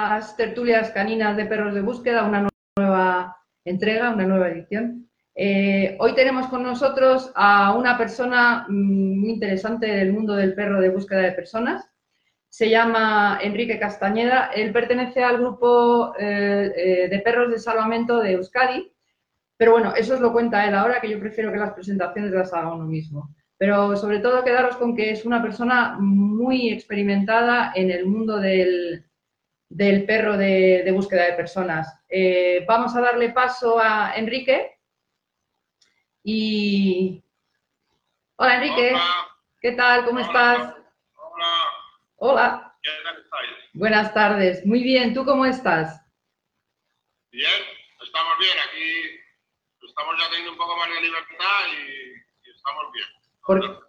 las tertulias caninas de perros de búsqueda, una nueva entrega, una nueva edición. Eh, hoy tenemos con nosotros a una persona mm, muy interesante del mundo del perro de búsqueda de personas. Se llama Enrique Castañeda. Él pertenece al grupo eh, eh, de perros de salvamento de Euskadi. Pero bueno, eso os lo cuenta él ahora, que yo prefiero que las presentaciones las haga uno mismo. Pero sobre todo quedaros con que es una persona muy experimentada en el mundo del, del perro de, búsqueda de personas. Eh, vamos a darle paso a Enrique. Y... Hola Enrique, ¿qué tal? ¿Cómo estás? Hola. Hola. ¿Qué tal estáis? Buenas tardes. Muy bien, ¿tú cómo estás? Bien, estamos bien. Aquí estamos ya teniendo un poco más de libertad y, estamos bien.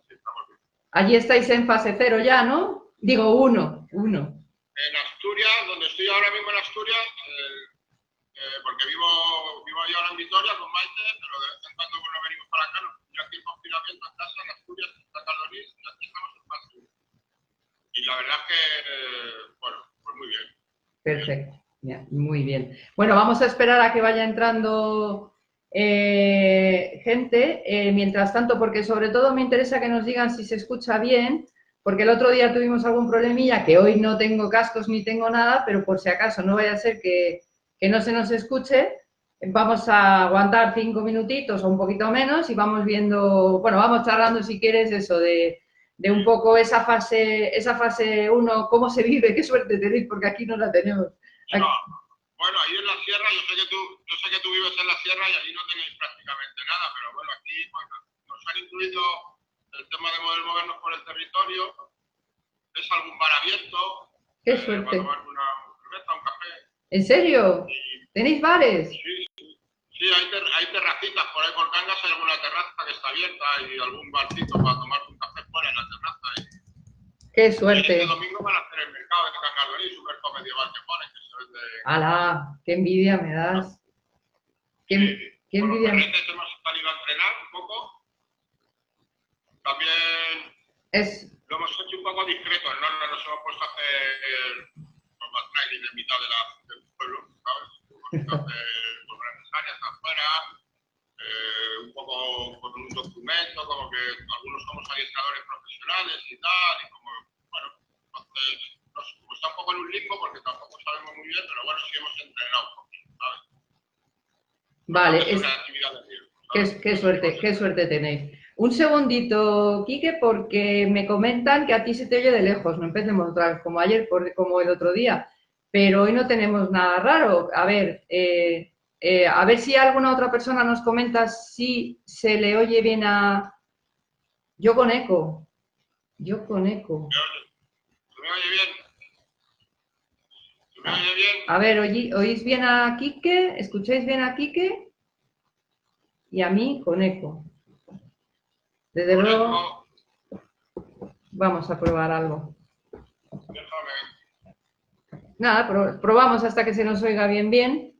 Sí, estamos bien. Allí estáis en fase cero ya, ¿no? Digo uno, uno en Asturias, donde estoy ahora mismo en Asturias, eh, eh, porque vivo, vivo yo ahora en Vitoria con Maite, pero de vez en cuando cuando venimos para acá, yo aquí en confinamiento en casa, en Asturias, en Santa y aquí estamos en fase Y la verdad es que, eh, bueno, pues muy bien. Perfecto, muy bien. Bueno, vamos a esperar a que vaya entrando gente, mientras tanto, porque sobre todo me interesa que nos digan si se escucha bien, porque el otro día tuvimos algún problemilla, que hoy no tengo cascos ni tengo nada, pero por si acaso no vaya a ser que, no se nos escuche, vamos a aguantar cinco minutitos o un poquito menos y vamos viendo, bueno, vamos charlando si quieres eso de, un poco esa fase, esa fase uno, cómo se vive, qué suerte tenéis, porque aquí no la tenemos. bueno, ahí en la sierra, yo sé, que tú, yo sé que tú vives en la sierra y allí no tenéis prácticamente nada, pero bueno, aquí nos han incluido el tema de poder movernos por el territorio, es algún bar abierto. Qué eh, suerte. Para tomar una cerveza, un café. ¿En serio? ¿Tenéis bares? Sí, sí. hay, hay, terracitas por ahí por Cangas, hay alguna terraza que está abierta y algún barcito para tomar un café fuera en la terraza. Y... Qué suerte. Y este domingo van a hacer el mercado de Cangas su mercado medieval que pone, que se vende. ¡Hala! ¡Qué envidia me das! ¡Qué, sí. qué envidia! Bueno, hemos salido a entrenar un poco también es... lo hemos hecho un poco discreto, no, no nos hemos puesto a hacer más training en mitad de la, del pueblo, ¿sabes? Con áreas afuera, eh, un poco con un documento, como que algunos somos adiestradores profesionales y tal, y como, bueno, entonces, nos, como está un poco en un limbo porque tampoco sabemos muy bien, pero bueno, sí hemos entrenado un poquito, ¿sabes? Vale, es, es... Qué, qué, suerte, qué suerte tenéis. Un segundito, Quique, porque me comentan que a ti se te oye de lejos. No empecemos otra vez como ayer, como el otro día. Pero hoy no tenemos nada raro. A ver, eh, eh, a ver si alguna otra persona nos comenta si se le oye bien a... Yo con eco. Yo con eco. ¿Se me oye bien? ¿Se me oye bien? A ver, ¿oís bien a Quique? ¿Escucháis bien a Quique? Y a mí con eco. Desde luego, vamos a probar algo. Nada, probamos hasta que se nos oiga bien, bien.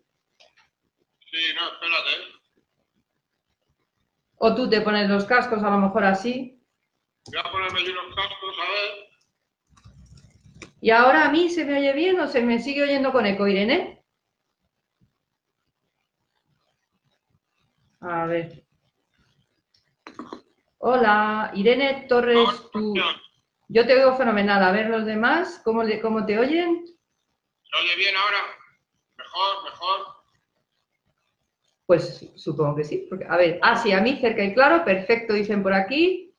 Sí, no, espérate. O tú te pones los cascos, a lo mejor así. Voy a ponerme yo los cascos, a ver. ¿Y ahora a mí se me oye bien o se me sigue oyendo con eco, Irene? A ver. Hola, Irene Torres. Tú... Yo te oigo fenomenal. A ver los demás, ¿cómo, le, cómo te oyen? ¿Se oye bien ahora? ¿Mejor? ¿Mejor? Pues supongo que sí. Porque, a ver, ah, sí, a mí cerca y claro, perfecto, dicen por aquí.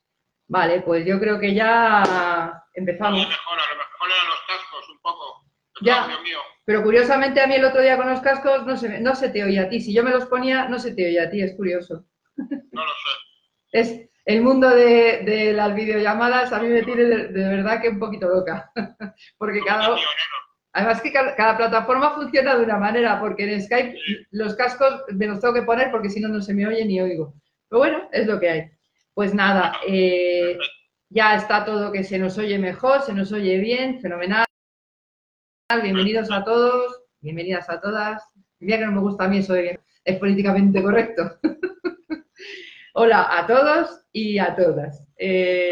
Vale, pues yo creo que ya empezamos. Sí, mejor, a lo mejor eran los cascos un poco. Ya, pero curiosamente a mí el otro día con los cascos no se, no se te oye a ti. Si yo me los ponía, no se te oye a ti, es curioso. No lo sé. Es, el mundo de, las videollamadas a mí me tiene de, verdad que un poquito loca. porque cada... Además que cada, plataforma funciona de una manera, porque en Skype los cascos me los tengo que poner porque si no, no se me oye ni oigo. Pero bueno, es lo que hay. Pues nada, eh, ya está todo que se nos oye mejor, se nos oye bien, fenomenal. Bienvenidos a todos, bienvenidas a todas. Mira que no me gusta a mí eso de es políticamente correcto. Hola a todos y a todas. Eh,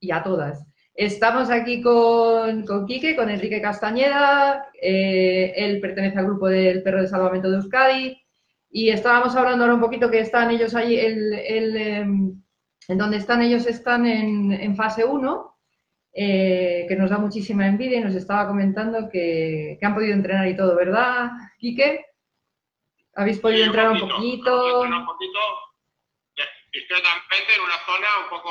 y a todas. Estamos aquí con, con Quique, con Enrique Castañeda, eh, él pertenece al grupo del Perro de Salvamento de Euskadi y estábamos hablando ahora un poquito que están ellos ahí, el, em, en donde están ellos están en, en fase 1, eh, que nos da muchísima envidia y nos estaba comentando que, que han podido entrenar y todo, ¿verdad, Quique? ¿Habéis podido entrar un poquito? Un poquito discretamente en una zona un poco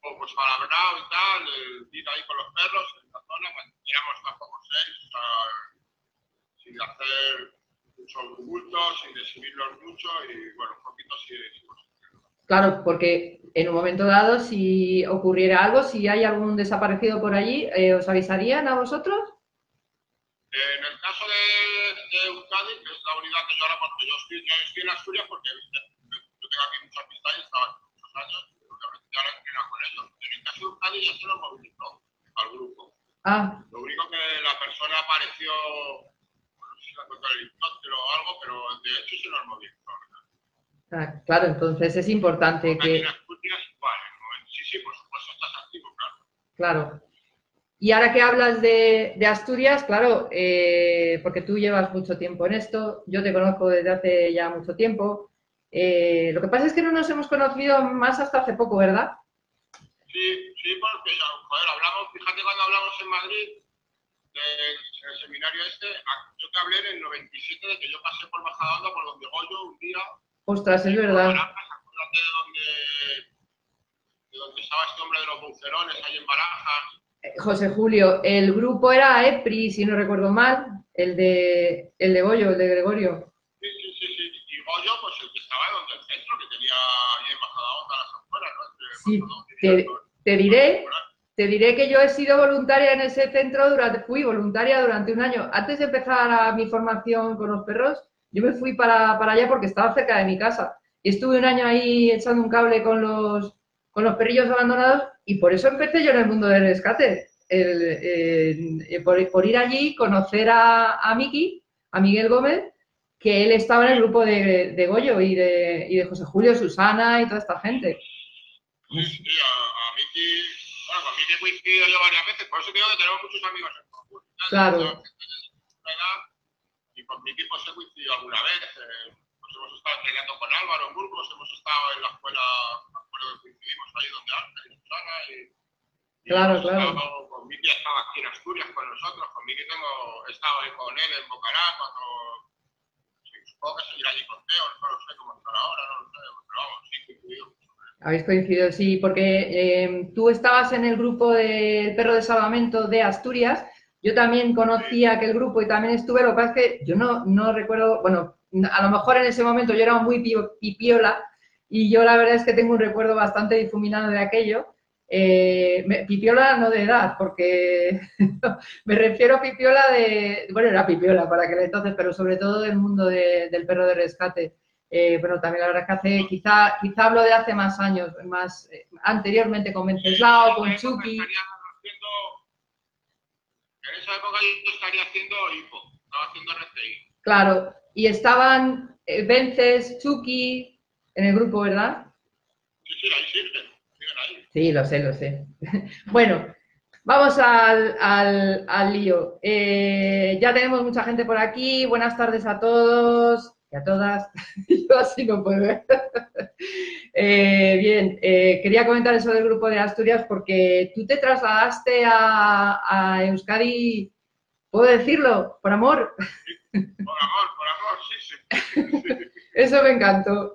pues palabrado y tal, ir ahí con los perros en la zona, éramos tampoco seis, o sea, sin hacer muchos tumultos, sin exhibirlos mucho y bueno, un poquito sí. Claro, porque en un momento dado, si ocurriera algo, si hay algún desaparecido por allí, eh, ¿os avisarían a vosotros? En el caso de, de Euskadi, que es la unidad que yo ahora, porque yo estoy, yo estoy en Asturias, porque tengo aquí muchas amistades, estaba muchos años, y ahora entreno con ellos. En el caso de Euskadi ya se lo movilizó al grupo. Ah. Lo único que la persona apareció, no sé si la contra el helicóptero o algo, pero de hecho se los movilizó. Ah, claro, entonces es importante porque que... En Asturias igual, sí, sí, por supuesto estás activo, claro. Claro. Y ahora que hablas de, de Asturias, claro, eh, porque tú llevas mucho tiempo en esto, yo te conozco desde hace ya mucho tiempo. Eh, lo que pasa es que no nos hemos conocido más hasta hace poco, ¿verdad? Sí, sí, porque joder, hablamos, fíjate cuando hablamos en Madrid, del seminario este, yo te hablé en el 97 de que yo pasé por Majadahonda, por donde Goyo, un día. Ostras, es verdad. Acuérdate de donde, de donde estaba este hombre de los bucerones, ahí en Barajas. José Julio, el grupo era EPRI, si no recuerdo mal, el de, el de Goyo, el de Gregorio. Sí, sí, sí, sí. Goyo, pues el que estaba donde el centro, que tenía ahí en Majadahonda las afueras, ¿no? Sí, te, te, diré, te diré que yo he sido voluntaria en ese centro, durante, fui voluntaria durante un año. Antes de empezar a, mi formación con los perros, yo me fui para, para allá porque estaba cerca de mi casa. Y estuve un año ahí echando un cable con los, con los perrillos abandonados y por eso empecé yo en el mundo del rescate. El, el, por, por, ir allí, conocer a, a Miki, a Miguel Gómez, que él estaba en el grupo de, de Goyo y de, y de, José Julio, Susana y toda esta gente. Sí, sí, a, a Miki, bueno, con Miki he coincidido yo varias veces, por eso digo que tenemos muchos amigos en común. Claro. Y con Miki pues he coincidido alguna vez. Eh, pues hemos estado entrenando con Álvaro en Burgos, hemos estado en la escuela, me acuerdo que coincidimos ahí donde Ángel y Susana y Claro, claro. Con Miki estaba aquí en Asturias con nosotros, con Miki tengo, he estado ahí con él en Bocará cuando, sí, supongo que seguirá allí con Teo, no lo sé cómo estará ahora, no lo sé, pero vamos, sí, coincidido. Habéis coincidido, sí, porque eh, tú estabas en el grupo del perro de salvamento de Asturias, yo también conocía aquel grupo y también estuve, lo que pasa es que yo no, no recuerdo, bueno, a lo mejor en ese momento yo era muy pipiola y yo la verdad es que tengo un recuerdo bastante difuminado de aquello, eh, me, pipiola no de edad, porque me refiero a pipiola de, bueno, era pipiola para aquel entonces, pero sobre todo del mundo de, del perro de rescate. Eh, bueno, también la verdad es que hace, quizá, quizá hablo de hace más años, más eh, anteriormente con Venceslao, con Chucky. En esa época yo estaría haciendo hipo, estaba haciendo RCI. Claro, y estaban eh, Vences, Chucky en el grupo, ¿verdad? Sí, sí, ahí. Sí, lo sé, lo sé. bueno, vamos al, al, al lío. Eh, ya tenemos mucha gente por aquí. Buenas tardes a todos y a todas. Yo así no puedo ver. eh, bien, eh, quería comentar eso del grupo de Asturias porque tú te trasladaste a, a Euskadi, ¿puedo decirlo? Por amor. Sí, por amor, por amor, sí, sí. Eso me encantó.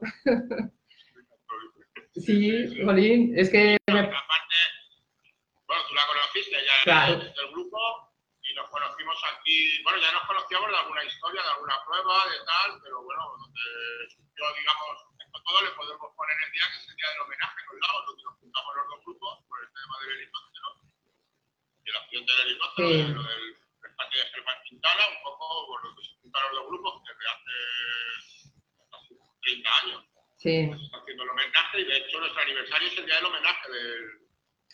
Sí, Jolín, es que... Aparte, bueno, tú la conociste ya claro. desde el grupo y nos conocimos aquí, bueno, ya nos conocíamos de alguna historia, de alguna prueba, de tal, pero bueno, donde surgió, digamos, esto todo le podemos poner el día que es el día del homenaje con Lagos, donde nos juntamos los dos grupos por el tema del helicóptero y la acción del helicóptero, Sí. lo del de Germán Quintana, un poco por lo que se juntaron los dos grupos desde hace casi 30 años. Sí. Pues homenaje y de hecho nuestro aniversario es el día del homenaje del...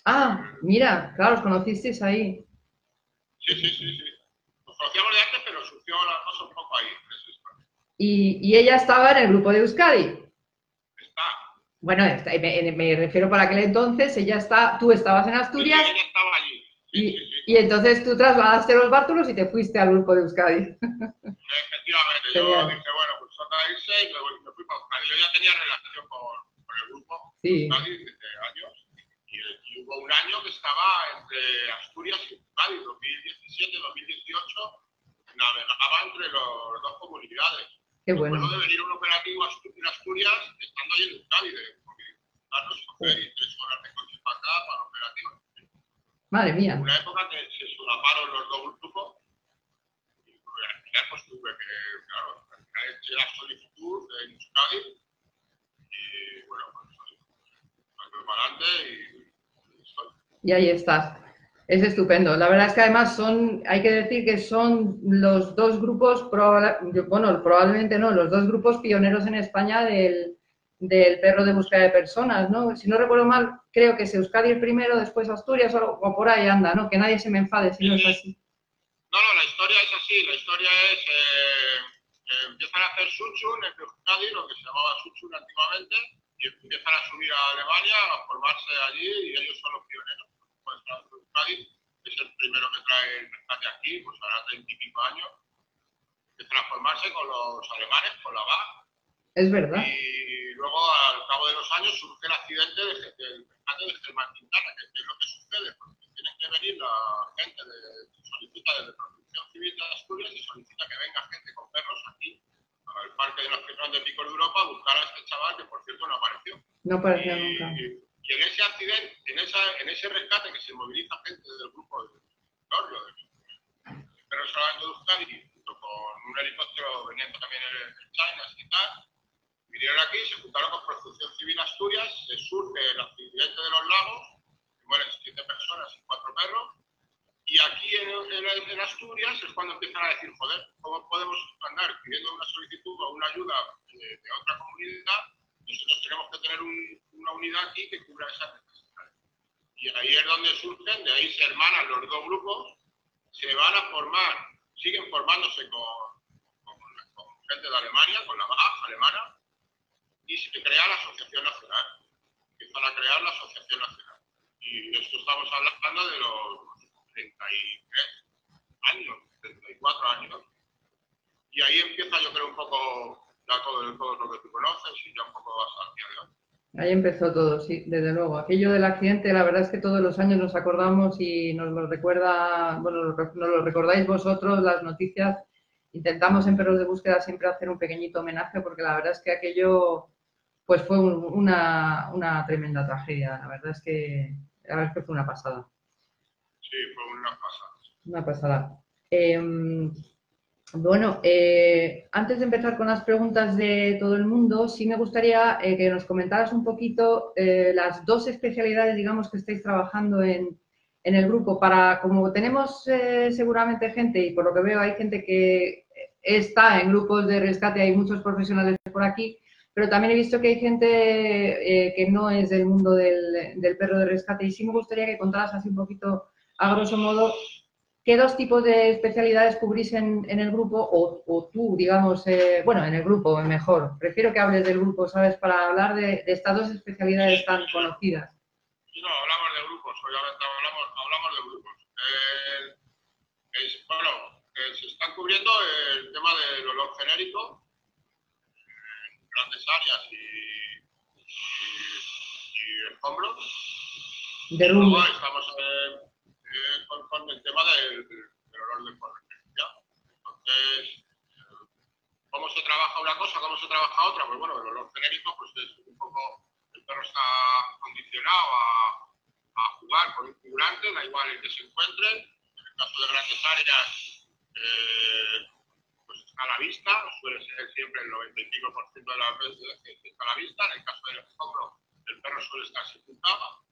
Ah, mira, claro, os conocisteis ahí. Sí, sí, sí, sí. Nos conocíamos de antes, pero surgió la cosa un poco ahí. Eso. Y, y ella estaba en el grupo de Euskadi. Está. Bueno, me, refiero para aquel entonces, ella está, tú estabas en Asturias. ella estaba allí. y, y, entonces tú trasladaste los bártulos y te fuiste al grupo de Euskadi. Efectivamente, yo dije, bueno, pues toca irse y me, fui para Euskadi. Yo ya tenía relación con el grupo sí. Desde años. Y, y, hubo un año que estaba entre Asturias y Euskadi, 2017-2018, navegaba entre los dos comunidades. Qué bueno. Recuerdo de venir un operativo en Asturias, estando ahí en y coger y tres horas de coche para acá para el operativo. Madre mía. Una época que se solaparon los dos grupos y al final pues tuve que, claro, al final la solicitud en Euskadi y bueno, pues salgo para adelante y, y estoy. Y ahí estás. Es estupendo. La verdad es que además son, hay que decir que son los dos grupos, bueno, probablemente no, los dos grupos pioneros en España del, del perro de búsqueda de personas, ¿no? Si no recuerdo mal, creo que es Euskadi el primero, después Asturias o, o por ahí anda, ¿no? Que nadie se me enfade si no es así. No, no, la historia es así. La historia es, eh, eh, empiezan a hacer Suchun en Euskadi, lo que se llamaba Suchun antiguamente, y empiezan a subir a Alemania, a formarse allí, y ellos son los pioneros. Pues, Euskadi es el primero que trae el rescate aquí, pues ahora 30 y pico años, empiezan a formarse con los alemanes, con la BAG. Es verdad. Y luego, al cabo de los años, surge el accidente del de, rescate de Germán Quintana, que es lo que sucede, porque tiene que venir la gente de, solicita desde Protección Civil de Asturias y solicita que venga gente con perros aquí al Parque de los Nacional de Picos de Europa a buscar a este chaval que, por cierto, no apareció. No apareció y, nunca. Y en ese accidente, en, esa, en ese rescate que se moviliza gente del grupo de Lorio, de Perros Salvando de Euskadi, junto con un helicóptero veniendo también en China y tal, vinieron aquí, se juntaron con Protección Civil Asturias, se surge el accidente de los lagos, mueren siete personas y cuatro perros, y aquí en, en, en, Asturias es cuando empiezan a decir, joder, ¿cómo podemos andar pidiendo una solicitud o una ayuda de, de otra comunidad? Nosotros tenemos que tener un, una unidad aquí que cubra esas necesidades. Y ahí es donde surgen, de ahí se hermanan los dos grupos, se van a formar, siguen formándose con, con, con gente de Alemania, con la BAG alemana, y se crea la Asociación Nacional. Empiezan a crear la Asociación Nacional. Y esto estamos hablando de los 33 años, 34 años. Y ahí empieza, yo creo, un poco ya todo, todo lo que tú conoces y ya un poco adelante. Ahí empezó todo, sí, desde luego. Aquello del accidente, la verdad es que todos los años nos acordamos y nos lo recuerda, bueno, nos lo recordáis vosotros, las noticias. Intentamos en Perros de Búsqueda siempre hacer un pequeñito homenaje porque la verdad es que aquello pues fue un, una, una, tremenda tragedia. La verdad es que, la verdad es que fue una pasada. Sí, fue una pasada. Una pasada. Eh, bueno, eh, antes de empezar con las preguntas de todo el mundo, sí me gustaría eh, que nos comentaras un poquito eh, las dos especialidades, digamos, que estáis trabajando en, en el grupo. Para, como tenemos seguramente gente, y por lo que veo hay gente que está en grupos de rescate, hay muchos profesionales por aquí, pero también he visto que hay gente eh, que no es del mundo del, del, perro de rescate y sí me gustaría que contaras así un poquito, a grosso modo, qué dos tipos de especialidades cubrís en, en el grupo o, o tú, digamos, eh, bueno, en el grupo mejor. Prefiero que hables del grupo, ¿sabes? Para hablar de, de estas dos especialidades tan conocidas. No, hablamos de grupos, obviamente hablamos, hablamos de grupos. Eh, es, bueno, eh, se están cubriendo el tema del olor genérico en grandes áreas y, y, y escombros. De rumbo. Estamos eh, con, con, el tema del, del olor de convergencia. Entonces, ¿cómo se trabaja una cosa, cómo se trabaja otra? Pues bueno, el olor genérico pues es un poco, el perro está condicionado a, a jugar con un figurante, da igual el que se encuentre. En el caso de grandes áreas, eh, a la vista, suele ser siempre el 95% de las veces que está a la vista. En el caso del escombro, el perro suele estar sepultado.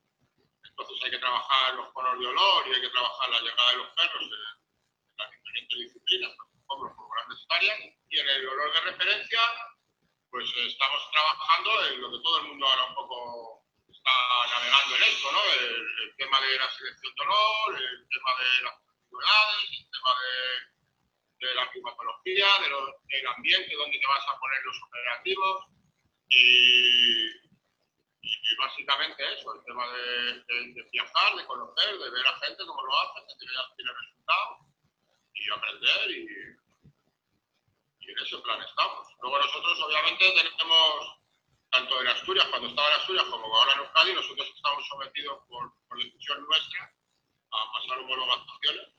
Entonces hay que trabajar los conos de olor y hay que trabajar la llegada de los perros en, en las diferentes disciplinas, tanto escombros como grandes áreas. Y en el olor de referencia, pues estamos trabajando en lo que todo el mundo ahora un poco está navegando en esto, ¿no? El, el, tema de la selección de olor, el tema de las antigüedades, el tema de, de la climatología, de lo, del ambiente donde te vas a poner los operativos y, y, básicamente eso, el tema de, viajar, de conocer, de ver a gente cómo lo hace, que tiene, tiene resultados y aprender y, y en ese plan estamos. Luego nosotros obviamente tenemos tanto en Asturias, cuando estaba en Asturias, como ahora en Euskadi, nosotros estamos sometidos por, por decisión nuestra a pasar homologaciones.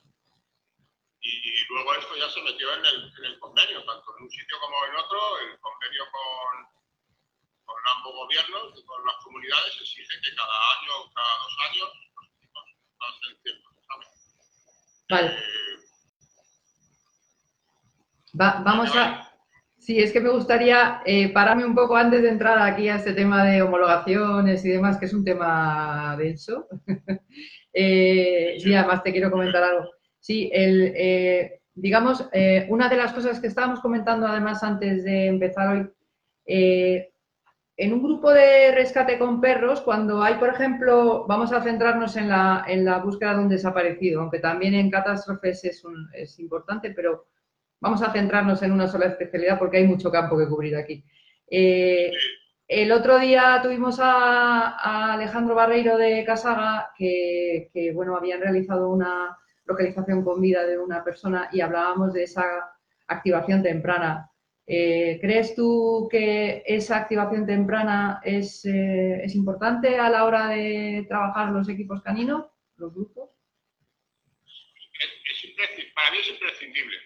Y luego esto ya se metió en el, en el, convenio, tanto en un sitio como en otro, el convenio con, con ambos gobiernos y con las comunidades exige que cada año o cada dos años los equipos ciertos exámenes. Vale. Va, vamos a, Sí, es que me gustaría eh, pararme un poco antes de entrar aquí a este tema de homologaciones y demás, que es un tema denso. eh, sí, además te quiero comentar algo. Sí, el, eh, digamos, eh, una de las cosas que estábamos comentando además antes de empezar hoy, eh, en un grupo de rescate con perros, cuando hay, por ejemplo, vamos a centrarnos en la, en la búsqueda de un desaparecido, aunque también en catástrofes es, un, es importante, pero Vamos a centrarnos en una sola especialidad porque hay mucho campo que cubrir aquí. Eh, el otro día tuvimos a, Alejandro Barreiro de Casaga, que, bueno, habían realizado una localización con vida de una persona y hablábamos de esa activación temprana. Eh, ¿Crees tú que esa activación temprana es, eh, es, importante a la hora de trabajar los equipos caninos, los grupos? para mí es imprescindible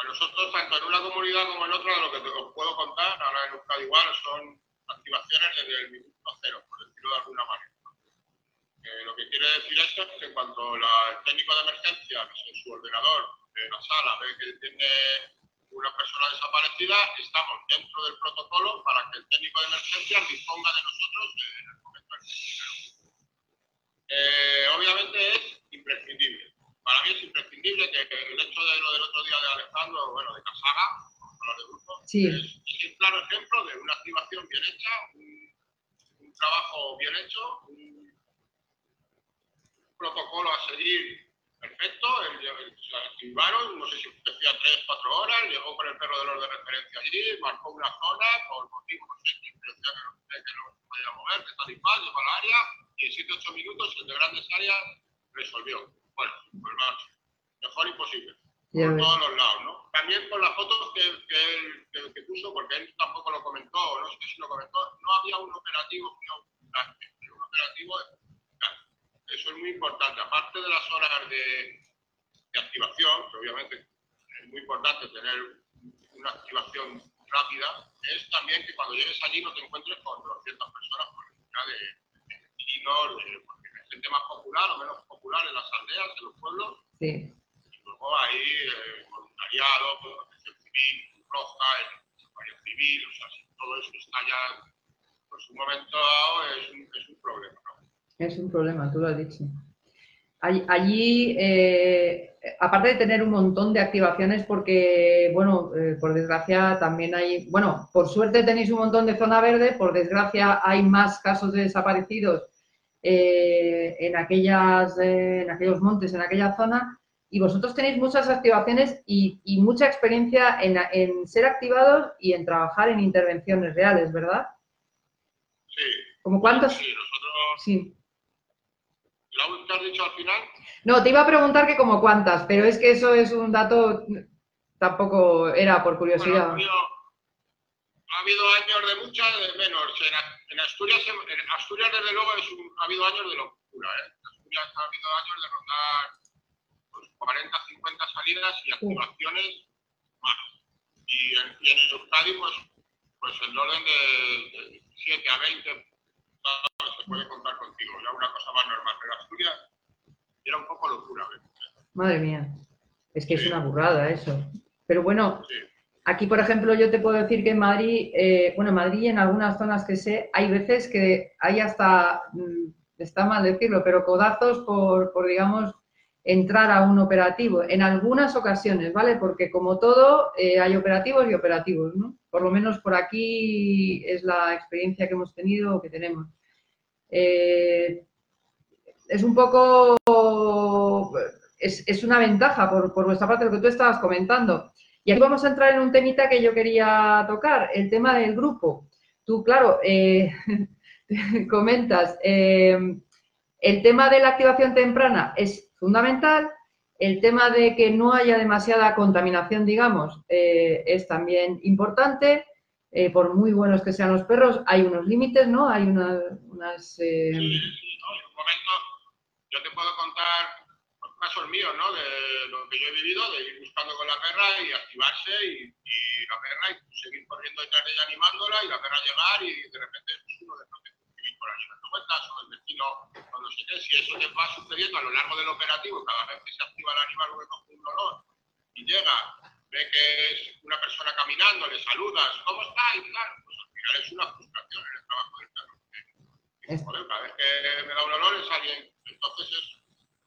a nosotros, tanto en una comunidad como en otra, lo que os puedo contar, ahora en Euskadi igual, son activaciones desde el minuto cero, por decirlo de alguna manera. Eh, lo que quiere decir esto es que en cuanto el técnico de emergencia, en su ordenador de la sala, ve que tiene una persona desaparecida, estamos dentro del protocolo para que el técnico de emergencia disponga de nosotros en el momento en que eh, Obviamente es imprescindible. Para mí es imprescindible que, el hecho de lo del otro día de Alejandro, bueno, de Casaga, de grupo, es, un claro ejemplo de una activación bien hecha, un, trabajo bien hecho, un, protocolo a seguir perfecto, se activaron, no sé si decía tres, cuatro horas, llegó con el perro de los de referencia allí, marcó una zona, por motivo, no sé, que que no, que no se podía mover, que tal y cual, llegó al área, y en 7-8 minutos el de grandes áreas resolvió bueno, pues más, mejor imposible. por todos los lados, ¿no? También con las fotos que, que, que, puso, porque él tampoco lo comentó, no sé si lo comentó, no había un operativo sino un operativo Eso es muy importante. Aparte de las horas de, de activación, que obviamente es muy importante tener una activación rápida, es también que cuando llegues allí no te encuentres con 200 personas por de, de vecinos, de, gente más popular o menos popular en las aldeas, en los pueblos. Sí. Y luego ahí eh, voluntariado, protección civil, roja, el civil, o sea, si todo eso está ya, pues un momento dado es un, es un problema. ¿no? Es un problema, tú lo has dicho. Allí, eh, aparte de tener un montón de activaciones, porque, bueno, eh, por desgracia también hay, bueno, por suerte tenéis un montón de zona verde, por desgracia hay más casos de desaparecidos eh, en, aquellas, en aquellos montes, en aquella zona, y vosotros tenéis muchas activaciones y, y mucha experiencia en, en, ser activados y en trabajar en intervenciones reales, ¿verdad? Sí. ¿Como cuántos? Sí, nosotros... Sí. ¿Lo que has dicho al final? No, te iba a preguntar que como cuántas, pero es que eso es un dato, tampoco era por curiosidad. Bueno, ha habido años de mucha, de menos. En, Asturias, en Asturias, desde luego, es ha habido años de locura. ¿eh? En Asturias ha habido años de rondar pues, 40, 50 salidas y activaciones más. Y en, y en Euskadi, pues, pues el orden de, 7 a 20 se puede contar contigo, ya una cosa más normal. Pero Asturias era un poco locura. ¿eh? Madre mía, es que sí. es una burrada eso. Pero bueno, sí. Aquí, por ejemplo, yo te puedo decir que en Madrid, eh, bueno, en Madrid en algunas zonas que sé, hay veces que hay hasta, mm, está mal decirlo, pero codazos por, por, digamos, entrar a un operativo. En algunas ocasiones, ¿vale? Porque como todo, eh, hay operativos y operativos, ¿no? Por lo menos por aquí es la experiencia que hemos tenido o que tenemos. Eh, es un poco, es, es una ventaja por, por vuestra parte lo que tú estabas comentando. Y aquí vamos a entrar en un temita que yo quería tocar, el tema del grupo. tú, claro, eh, comentas, el tema de la activación temprana es fundamental, el tema de que no haya demasiada contaminación, digamos, eh, es también importante. por muy buenos que sean los perros, hay unos límites, ¿no? Hay unas... Sí, sí, ¿no? En un momento, yo te puedo contar casos míos, ¿no? De lo que yo he vivido, de ir buscando con la perra y activarse y, la perra y seguir corriendo detrás de ella animándola y la perra llegar y de repente pues, uno de pronto escribir por ahí dando vueltas o el vecino cuando se quede. Si eso te va sucediendo a lo largo del operativo, cada vez que se activa el animal o que coge un dolor y llega, ve que es una persona caminando, le saludas, ¿cómo está? Y claro, pues al final es una frustración en el trabajo del perro. Joder, cada vez que me da un olor es alguien, entonces es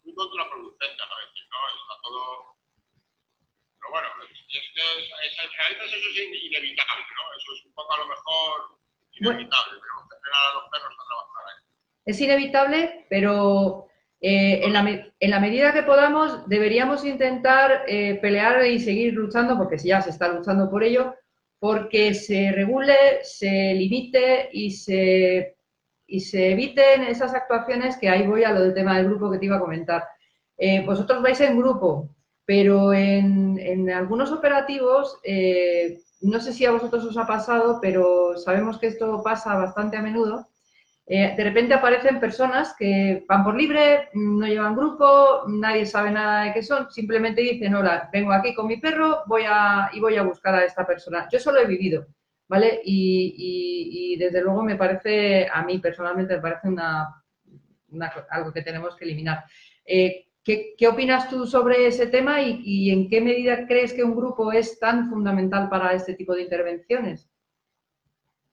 muy contraproducente a veces, ¿no? Está todo... Pero bueno, es que es, a veces eso es inevitable, ¿no? Eso es un poco a lo mejor Es inevitable, pero eh, en, la, en, la, medida que podamos deberíamos intentar eh, pelear y seguir luchando, porque ya se está luchando por ello, porque se regule, se limite y se y se eviten esas actuaciones que ahí voy a lo del tema del grupo que te iba a comentar. Eh, vosotros vais en grupo, pero en, algunos operativos, no sé si a vosotros os ha pasado, pero sabemos que esto pasa bastante a menudo. Eh, de repente aparecen personas que van por libre, no llevan grupo, nadie sabe nada de qué son, simplemente dicen, hola, vengo aquí con mi perro voy a, y voy a buscar a esta persona. Yo solo he vivido. ¿vale? Y, desde luego me parece, a mí personalmente me parece una, algo que tenemos que eliminar. Eh, ¿qué, opinas tú sobre ese tema y, en qué medida crees que un grupo es tan fundamental para este tipo de intervenciones?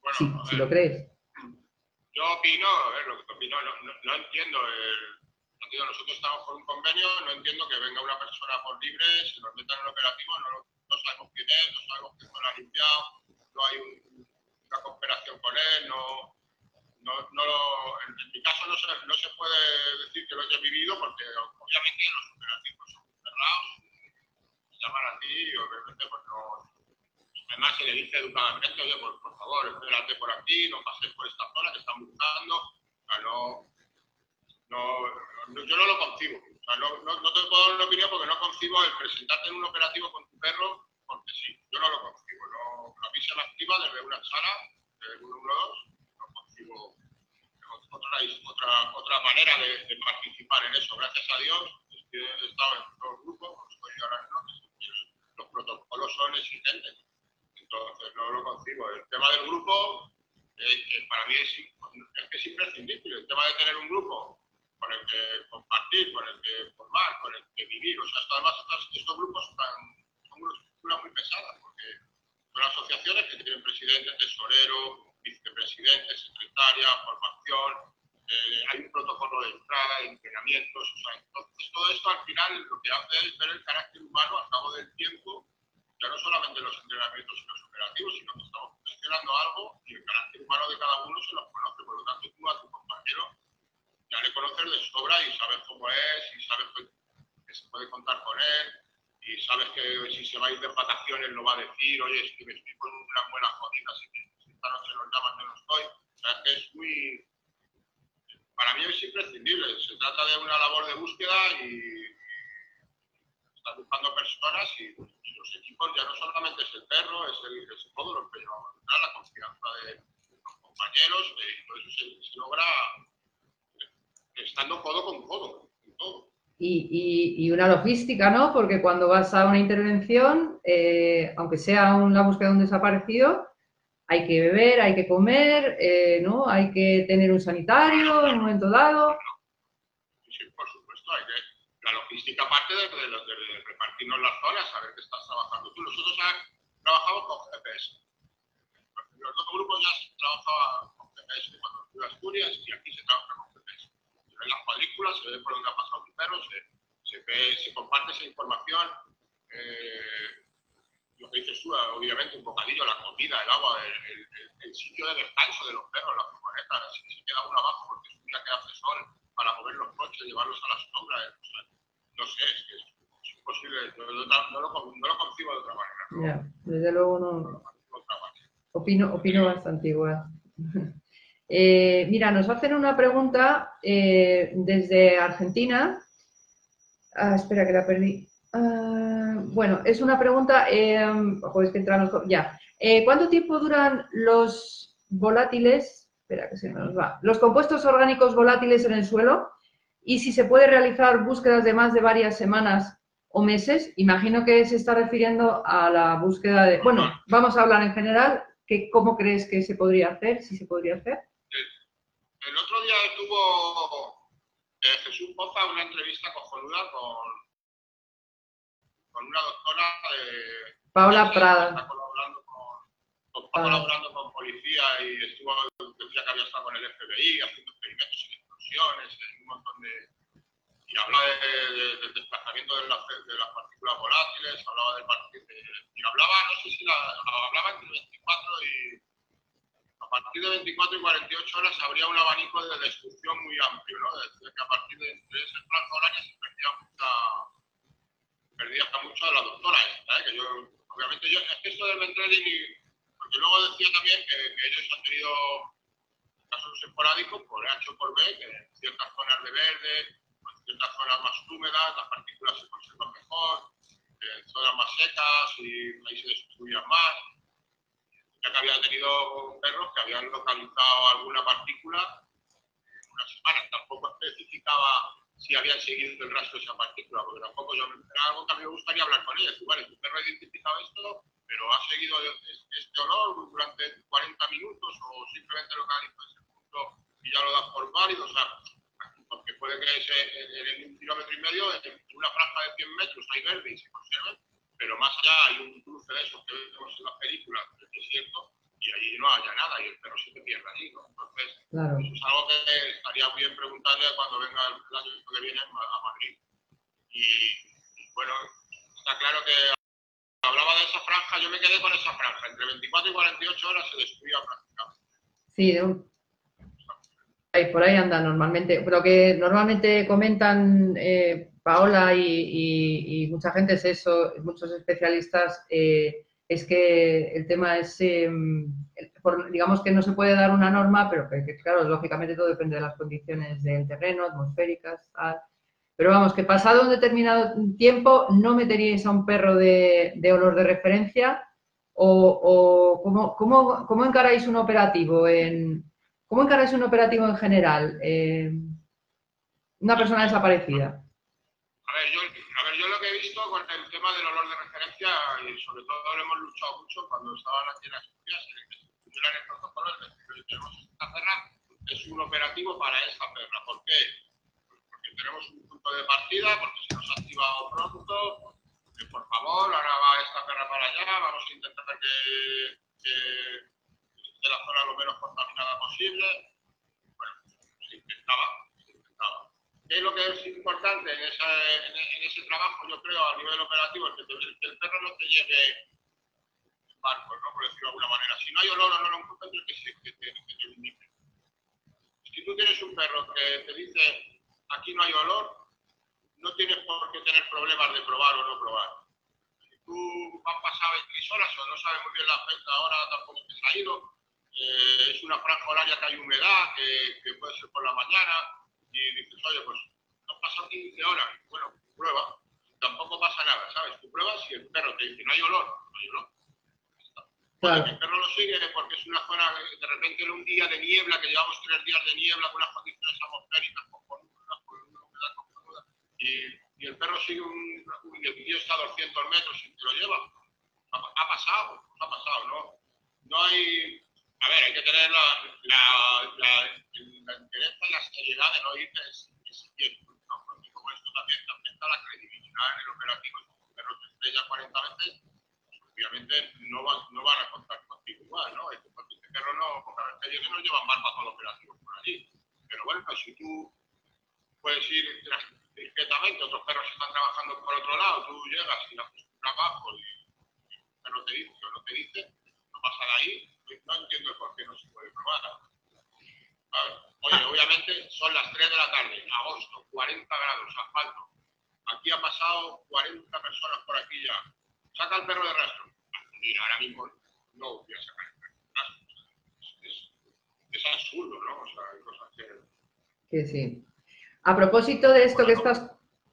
Bueno, si, lo crees. Yo opino, a ver, lo que opino, no, entiendo el, nosotros estamos con un convenio, no entiendo que venga una persona por libre, se nos meta en el operativo, no, no sabemos quién es, no sabemos quién lo ha limpiado, no hay una cooperación con él, no, no, no en, mi caso no se, no se puede decir que lo haya vivido porque obviamente los operativos son cerrados, llaman así y obviamente pues no, además se le dice educadamente, oye, pues, por favor, espérate por aquí, no pases por esta zona que están buscando, o sea, no, no, yo no lo concibo, o sea, no, no, te puedo dar una opinión porque no concibo el presentarte en un operativo con tu perro porque sí, yo no lo concibo. No, la mí se activa desde una sala, de 112, concibo otra, otra, otra manera de, de, participar en eso. Gracias a Dios, he estado en dos grupos, ahora los protocolos son exigentes. Entonces, no lo concibo. El tema del grupo, eh, para mí es, es, que es imprescindible. El tema de tener un grupo con el que compartir, con el que formar, con el que vivir. O sea, además estos, estos grupos están, son muy pesada, porque son asociaciones que tienen presidente, tesorero, vicepresidente, secretaria, formación, eh, hay un protocolo de entrada, de entrenamientos, o sea, entonces todo esto al final lo que hace es ver el carácter humano al cabo del tiempo, ya no solamente los entrenamientos y los operativos, sino que estamos gestionando algo y el carácter humano de cada uno se lo conoce, por lo tanto tú a tu compañero ya le conoces de sobra y sabes cómo es y sabes que se puede contar con él y sabes que si se va a ir de vacaciones lo va a decir, oye, es que me estoy con una buena jodida, así que llaman no estoy. O sea, que es muy... Para mí es imprescindible, se trata de una labor de búsqueda y estás buscando personas y, los equipos ya no solamente es el perro, es, el, es todo lo que la confianza de los compañeros, y todo eso se, se logra estando codo con codo, en todo y, una logística, ¿no? Porque cuando vas a una intervención, eh, aunque sea una búsqueda de un desaparecido, hay que beber, hay que comer, eh, ¿no? Hay que tener un sanitario en un momento dado. Sí, por supuesto, hay que, la logística parte de, repartirnos las zonas, saber que estás trabajando tú. Nosotros trabajamos con GPS. Los dos grupos ya se trabajaba con GPS cuando fui a Asturias y aquí se trabaja con GPS en las cuadrículas, se ve por dónde ha pasado tu perro, se, ve, se comparte esa información. Eh, lo que dices tú, obviamente, un bocadillo, la comida, el agua, el, sitio de descanso de los perros, la furgoneta, si se queda uno abajo porque es un día que hace sol, para mover los coches, llevarlos a la sombra. no sé, es que es, imposible, no, lo, no, lo, concibo de otra manera. Ya, desde luego no. Opino, opino bastante igual. Eh, mira, nos hacen una pregunta eh, desde Argentina. Ah, espera, que la perdí. Ah, bueno, es una pregunta. Eh, es que entramos. Ya. Eh, ¿Cuánto tiempo duran los volátiles? Espera, que se nos va. Los compuestos orgánicos volátiles en el suelo. Y si se puede realizar búsquedas de más de varias semanas o meses. Imagino que se está refiriendo a la búsqueda de. Bueno, vamos a hablar en general. Que, ¿Cómo crees que se podría hacer? Si se podría hacer. El otro día tuvo eh, Jesús Poza una entrevista cojonuda con, con una doctora de... Paula Prada. Está colaborando con, está colaborando con policía y estuvo, decía que había estado con el FBI haciendo experimentos en explosiones, en un montón de... Y hablaba del de, desplazamiento de las, de las, partículas volátiles, hablaba del... De, y hablaba, no sé si la, hablaba entre 24 y a partir de 24 y 48 horas habría un abanico de destrucción muy amplio, ¿no? Desde que a partir de, ese plazo horario se perdía mucha, perdía mucho de la doctora esta, ¿eh? que yo, obviamente, yo, es que esto del Ventredin, porque luego decía también que, que, ellos han tenido casos esporádicos por H o por B, que en ciertas zonas de verde, en ciertas zonas más húmedas, las partículas se conservan mejor, en zonas más secas y ahí se destruían más ya que había tenido perros que habían localizado alguna partícula en una semana. Tampoco especificaba si habían seguido el rastro de esa partícula, porque tampoco yo era algo que a mí me gustaría hablar con ella. vale, tu perro ha identificado esto, pero ha seguido este olor durante 40 minutos o simplemente localizó ese punto y ya lo das por válido. O sea, porque puede que en un kilómetro y medio, en una franja de 100 metros, hay verde y se conserven, pero más allá hay un cruce de esos que vemos en las películas del desierto y allí no haya nada y el perro se te pierde allí, ¿no? Entonces, eso es algo que estaría bien preguntarle cuando venga el, año que viene a Madrid. Y, bueno, está claro que hablaba de esa franja, yo me quedé con esa franja, entre 24 y 48 horas se destruía prácticamente. Sí, de un... por ahí anda normalmente, pero que normalmente comentan eh, Paola y, mucha gente es eso, muchos especialistas, eh, es que el tema es, em, digamos que no se puede dar una norma, pero que, claro, lógicamente todo depende de las condiciones del terreno, atmosféricas, tal. Pero vamos, que pasado un determinado tiempo no meteríais a un perro de, olor de referencia o, ¿cómo, cómo, encaráis un operativo en, ¿Cómo encaráis un operativo en general? Eh, una persona desaparecida. A ver, yo, a ver, yo lo que he visto con el tema del y sobre todo lo hemos luchado mucho cuando estaban aquí en en el que el protocolo, es decir, tenemos esta perra, es un operativo para esta perra. ¿Por qué? Porque tenemos un punto de partida, porque se nos ha activado pronto, que por favor, ahora va esta perra para allá, vamos a intentar que, que esté la zona lo menos contaminada posible. Bueno, se intentaba ¿Qué es lo que es importante en, ese trabajo, yo creo, a nivel operativo? Es que, el perro no te lleve barco, ¿no? por decirlo de alguna manera. Si no hay olor o no lo encuentras, que, se, que, te, que te indique. Si tú tienes un perro que te dice, aquí no hay olor, no tienes por qué tener problemas de probar o no probar. Si tú has pasado 23 horas o no sabes muy bien la fecha ahora, tampoco te ha ido, eh, es una franja horaria que hay humedad, que, que puede ser por la mañana, y dices, oye, pues no pasan 15 horas, bueno, prueba, tampoco pasa nada, ¿sabes? Tú pruebas y el perro te dice, no hay olor, no hay olor. Claro. el perro lo sigue porque es una zona, de repente en un día de niebla, que llevamos tres días de niebla con las condiciones atmosféricas, con, con, una humedad y, y el perro sigue un, un, el tío está a 200 metros y te lo lleva. Ha, ha pasado, ha pasado, ¿no? No hay, a ver, hay que tener la seriedad de no ¿no? Porque como esto también te afecta la credibilidad en el operativo, perro te estrella 40 veces, pues obviamente no van, no van a contar contigo igual, ¿no? Este, perro no, porque a veces ellos nos llevan mal para todo el operativo por allí. Pero bueno, pues si tú puedes ir discretamente, otros perros están trabajando por otro lado, tú llegas y haces un trabajo y, el perro te dice o no te dice, no pasa de ahí, no entiendo por qué no se puede probar. Obviamente son las 3 de la tarde, agosto, 40 grados, asfalto. Aquí ha pasado 40 personas por aquí ya. Saca el perro de rastro. Mira, ahora mismo no voy a sacar el perro de rastro. Es, es absurdo, ¿no? O sea, hay cosas que... Que sí. A propósito de esto que estás...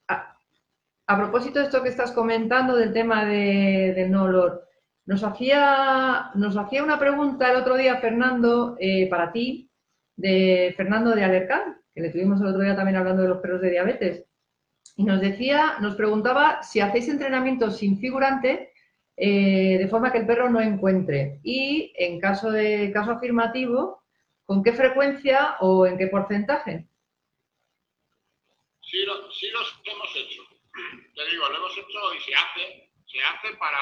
A, propósito de esto que estás comentando del tema de, del no olor, nos hacía, nos hacía una pregunta el otro día Fernando eh, para ti, de Fernando de Alercán, que le tuvimos el otro día también hablando de los perros de diabetes. Y nos decía, nos preguntaba si hacéis entrenamiento sin figurante eh, de forma que el perro no encuentre. Y en caso de caso afirmativo, ¿con qué frecuencia o en qué porcentaje? Sí, sí los hemos hecho. Te digo, lo hemos hecho y se hace. Se hace para,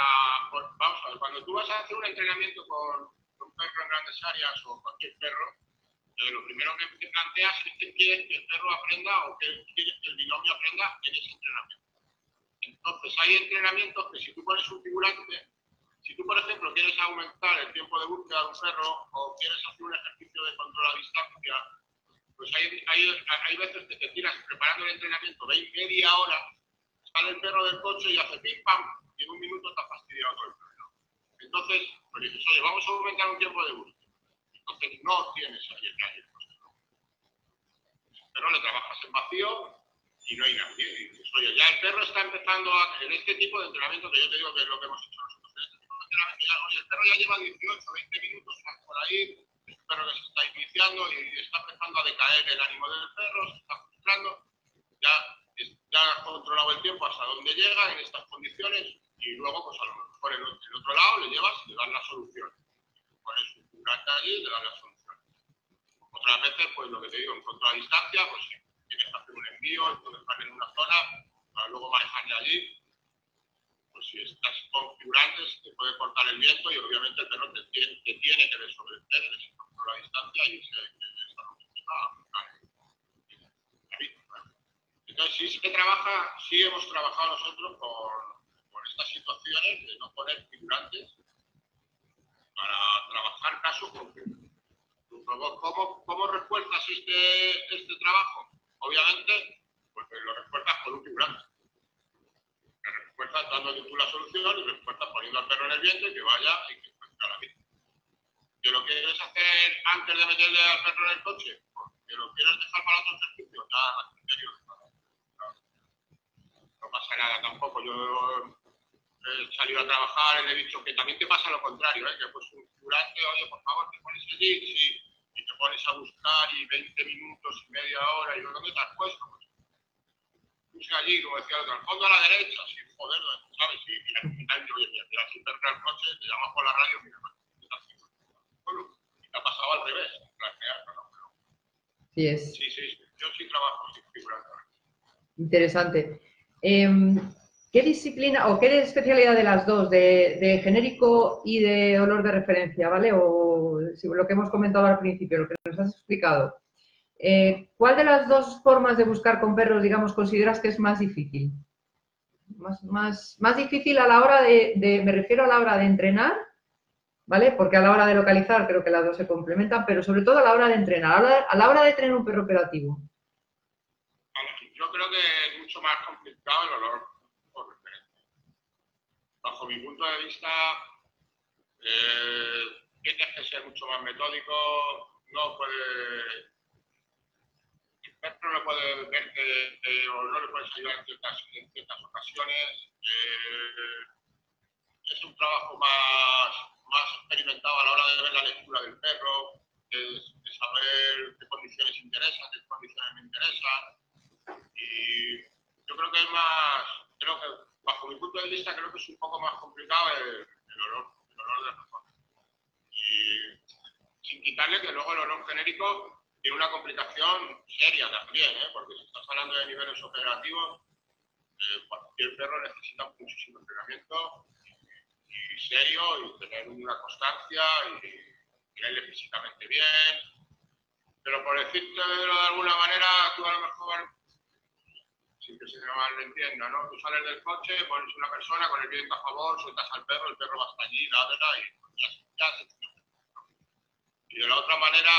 vamos a ver, cuando tú vas a hacer un entrenamiento con, un perro en grandes áreas o cualquier perro, eh, lo primero que te planteas es que quieres que el perro aprenda o que quieres que el binomio aprenda en ese entrenamiento. Entonces, hay entrenamientos que si tú pones un figurante, si tú, por ejemplo, quieres aumentar el tiempo de búsqueda de un perro o quieres hacer un ejercicio de control a distancia, pues hay, hay, veces que te tiras preparando el entrenamiento, veis media hora, sale el perro del coche y hace pim pam, y en un minuto está fastidiado todo el perro. Entonces, pues dices, oye, vamos a aumentar un tiempo de búsqueda. Entonces, no tienes calle. Pero le trabajas en vacío y no hay nadie. Oye, ya el perro está empezando a, en este tipo de entrenamiento que yo te digo que es lo que hemos hecho nosotros, en este tipo de entrenamiento, ya, oye, el perro ya lleva 18, 20 minutos por ahí, es un perro que se está iniciando y está empezando a decaer el ánimo del perro, se está frustrando, ya, ya has controlado el tiempo hasta dónde llega en estas condiciones y luego, pues a lo mejor en el, otro lado le llevas y le das la solución. Pones un curante allí y le das la solución. Otras veces, pues lo que te digo, en contra a distancia, pues tienes que hacer un envío, entonces van en una zona, para luego manejar de allí. Pues si estás configurantes, te puede cortar el viento y obviamente el perro te tiene, te tiene que desobedecer en ese control a distancia y se esa Entonces sí, sí que trabaja, sí hemos trabajado nosotros con, con estas situaciones de no poner figurantes para trabajar casos concretos. ¿Cómo, ¿Cómo, refuerzas este, este trabajo? obviamente, pues lo refuerzas con un figurante. Refuerzas dándote tú la solución y refuerzas poniendo al perro en el viento y que vaya y que encuentre la vida. ¿Que lo quieres hacer antes de meterle al perro en el coche? ¿Que lo quieres dejar para otro ejercicio? Ya, a criterio. No pasa nada tampoco. Yo he salido a trabajar y le he dicho que también te pasa lo contrario, ¿eh? que pues un figurante, oye, por favor, te pones allí, sí y te pones a buscar y 20 minutos y media hora y ¿dónde te has puesto? Pues, busca allí, como decía el otro, al fondo a la derecha, sí, joder, ¿sabes? Y mira, mira, oye, mira, mira, si perder el coche, te llamas por la radio, mira, y te ha pasado al revés, ¿no? Sí, es. Sí, sí, yo sí trabajo sin figuras. Interesante. Eh, ¿Qué disciplina o qué especialidad de las dos, de, genérico y de olor de referencia, ¿vale? O lo que hemos comentado al principio, lo que nos has explicado. Eh, ¿Cuál de las dos formas de buscar con perros, digamos, consideras que es más difícil? Más, más, más difícil a la hora de, me refiero a la hora de entrenar, ¿vale? Porque a la hora de localizar creo que las dos se complementan, pero sobre todo a la hora de entrenar, a la a la hora de tener un perro operativo. Yo creo que es mucho más complicado el olor bajo mi punto de vista, eh, tienes que ser mucho más metódico, no puede, el perro no puede verte eh, o no le puedes ayudar en ciertas, en ciertas ocasiones. Eh, es un trabajo más, más experimentado a la hora de ver la lectura del perro, de, saber qué condiciones interesan, qué condiciones me interesan. Y yo creo que es más, bajo mi punto de vista, creo que es un poco más complicado el, olor, el olor del mejor. Y sin quitarle que luego el olor genérico tiene una complicación seria también, ¿eh? porque si estás hablando de niveles operativos, eh, cualquier perro necesita muchísimo entrenamiento y, serio y tener una constancia y irle físicamente bien. Pero por decirte de alguna manera, tú a lo mejor que se mal lo entienda, ¿no? Tú sales del coche, pones una persona con el viento a favor, sueltas al perro, el perro va hasta allí, ladra y ya, ya se Y de la otra manera,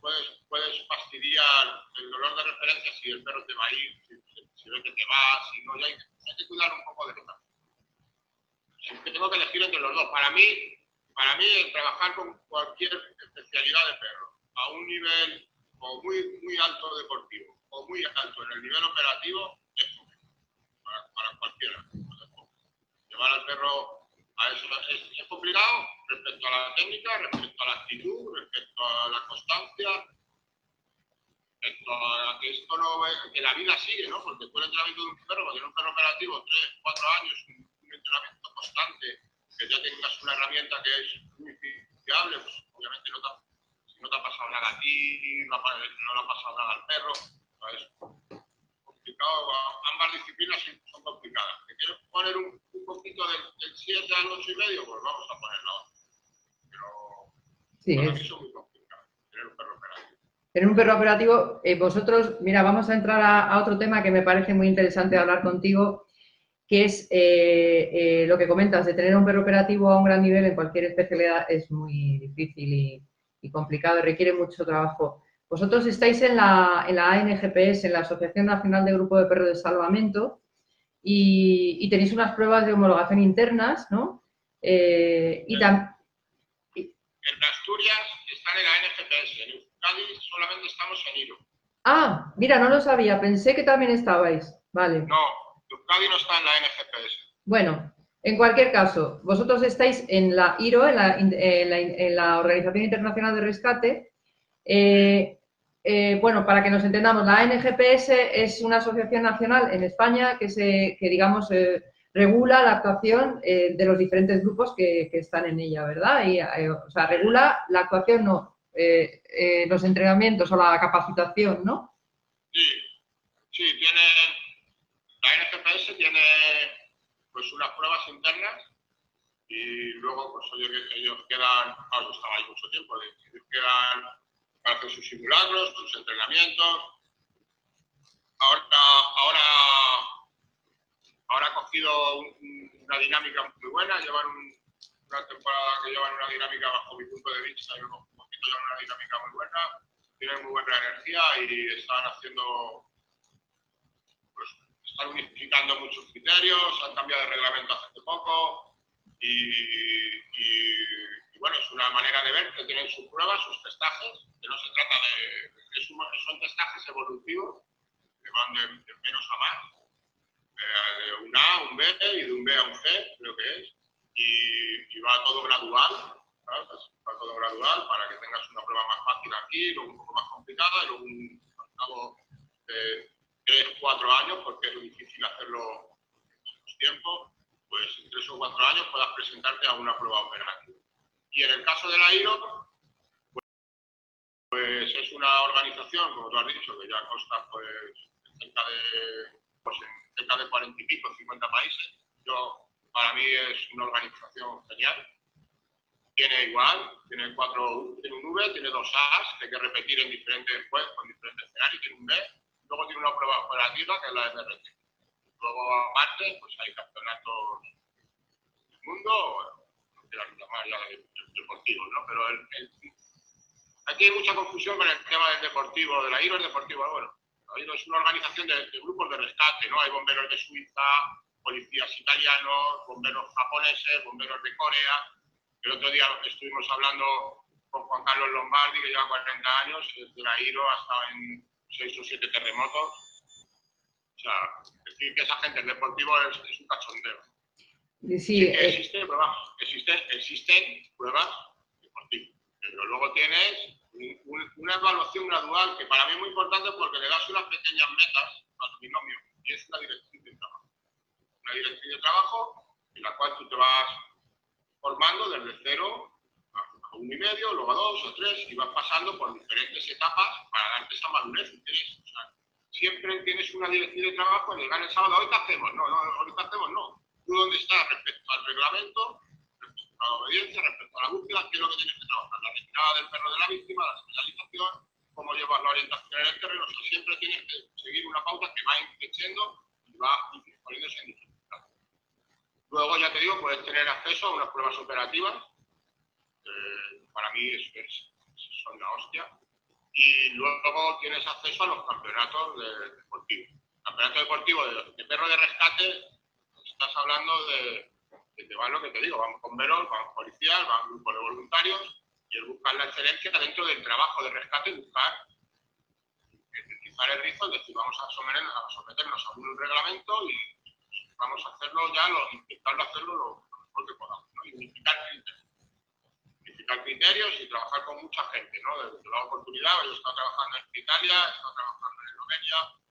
puedes, puedes fastidiar el dolor de referencia si el perro te va a ir, si, ve que te va, si no, ya hay, hay que cuidar un poco de eso. que tengo que elegir entre los dos. Para mí, para mí, trabajar con cualquier especialidad de perro a un nivel o muy, muy alto deportivo o muy alto en el nivel operativo es para, para cualquiera. Llevar al perro a eso es, es, complicado respecto a la técnica, respecto a la actitud, respecto a la constancia, respecto a que esto no que la vida sigue, ¿no? Porque tú el entrenamiento de un perro, cuando un perro operativo, tres, cuatro años, un, un entrenamiento constante, que ya tengas una herramienta que es muy fiable, pues obviamente no te, no te ha pasado nada a ti, no, no le ha pasado nada al perro, Complicado, ambas disciplinas son complicadas. ¿Te quieres poner un, un poquito del, del 7 al 8 y medio? Pues vamos a poner la otra. Pero Sí, para es- mí son muy complicadas, tener un perro operativo. En un perro operativo, eh, vosotros, mira, vamos a entrar a, a otro tema que me parece muy interesante hablar contigo, que es eh, eh, lo que comentas, de tener un perro operativo a un gran nivel en cualquier especialidad es muy difícil y, y complicado requiere mucho trabajo. Vosotros estáis en la, en la ANGPS, en la Asociación Nacional de Grupo de Perros de Salvamento, y, y tenéis unas pruebas de homologación internas, ¿no? Eh, y tam- En Asturias están en la NGPS, en Euskadi solamente estamos en IRO. Ah, mira, no lo sabía, pensé que también estabais. Vale. No, Euskadi no está en la NGPS. Bueno, en cualquier caso, vosotros estáis en la IRO, en la, en la- en la Organización Internacional de Rescate. Eh, eh, bueno, para que nos entendamos, la ANGPS es una asociación nacional en España que, se, que digamos, eh, regula la actuación de los diferentes grupos que, que están en ella, ¿verdad? Y, o sea, regula la actuación, no, los entrenamientos o la capacitación, ¿no? Sí, sí, tiene, la NGPS tiene pues unas pruebas internas y luego pues que ellos quedan, ah, yo estaba ahí mucho tiempo, ellos quedan para sus simulacros, sus entrenamientos. Ahora, ahora, ahora ha cogido un- una dinámica muy buena, llevan un- una temporada que llevan una dinámica bajo mi punto de vista, llevan una dinámica muy buena, tienen muy buena energía y están haciendo, pues, están unificando muchos criterios, han cambiado de reglamento hace poco y- y, bueno, es una manera de ver que tienen sus pruebas, sus testajes, que no se trata de, son testajes evolutivos que van de, menos a más, eh, de un A a un B y de un B a un C, creo que es, y, va todo gradual, ¿sabes? va todo gradual para que tengas una prueba más fácil aquí, luego un poco más complicada, y luego un, cabo de 3, 4 años, porque es difícil hacerlo en esos tiempos, pues en 3 o 4 años puedas presentarte a una prueba operativa. Y en el caso de la IRO, pues, es una organización, como tú has dicho, que ya consta pues, cerca de, pues, cerca de 40 y pico, 50 países. Yo, para mí es una organización genial. Tiene igual, tiene, cuatro, tiene un V, tiene dos A's que hay que repetir en diferentes juegos, con diferentes escenarios, tiene un B, luego tiene una prueba operativa que es la MRT. Luego, aparte, pues hay campeonatos del mundo, quiero llamar ya de- de- deportivos, ¿no? Pero el, el- aquí hay mucha confusión con el tema del deportivo, de la IRO deportivo, bueno, la IRO es una organización de, de grupos de rescate, ¿no? Hay bomberos de Suiza, policías italianos, bomberos japoneses, bomberos de Corea. El otro día estuvimos hablando con Juan Carlos Lombardi, que lleva 40 años, desde la IRO ha estado en 6 o 7 terremotos. O sea, decir que esa gente es deportivo es, es un cachondeo. Sí, Sí, que eh, existen pruebas, existen, existen pruebas deportivas, pero luego tienes un- un- una evaluación gradual que para mí es muy importante porque le das unas pequeñas metas a tu binomio y es una directriz de trabajo. Una directriz de trabajo en la cual tú te vas formando desde cero a a un y medio, luego a dos o tres y vas pasando por diferentes etapas para darte esa madurez. ¿entiendes? O sea, siempre tienes una directriz de trabajo en llegar el sábado, ¿hoy qué hacemos? No, no, hoy qué hacemos, no. Dónde estás respecto al reglamento, respecto a la obediencia, respecto a la búsqueda, qué es lo que tienes que trabajar. La retirada del perro de la víctima, la señalización, cómo llevas la orientación en el terreno. O sea, siempre tienes que seguir una pauta que va creciendo y va poniéndose en dificultad. Luego, ya te digo, puedes tener acceso a unas pruebas operativas. eh, para mí es- son la hostia. Y luego tienes acceso a los campeonatos de- deportivos. Campeonato deportivo de, de perro de rescate, estás hablando de, que van lo que te digo, van bomberos, van policías, van grupos de voluntarios y el buscar la excelencia dentro del trabajo de rescate, buscar utilizar el rizo, es decir, vamos a someternos, a someternos a un reglamento y vamos a hacerlo ya, lo, intentarlo hacerlo lo, mejor que podamos, ¿no? unificar criterios. Criterios y trabajar con mucha gente, ¿no? Desde la oportunidad, yo he estado trabajando en Italia, he estado trabajando en Eslovenia,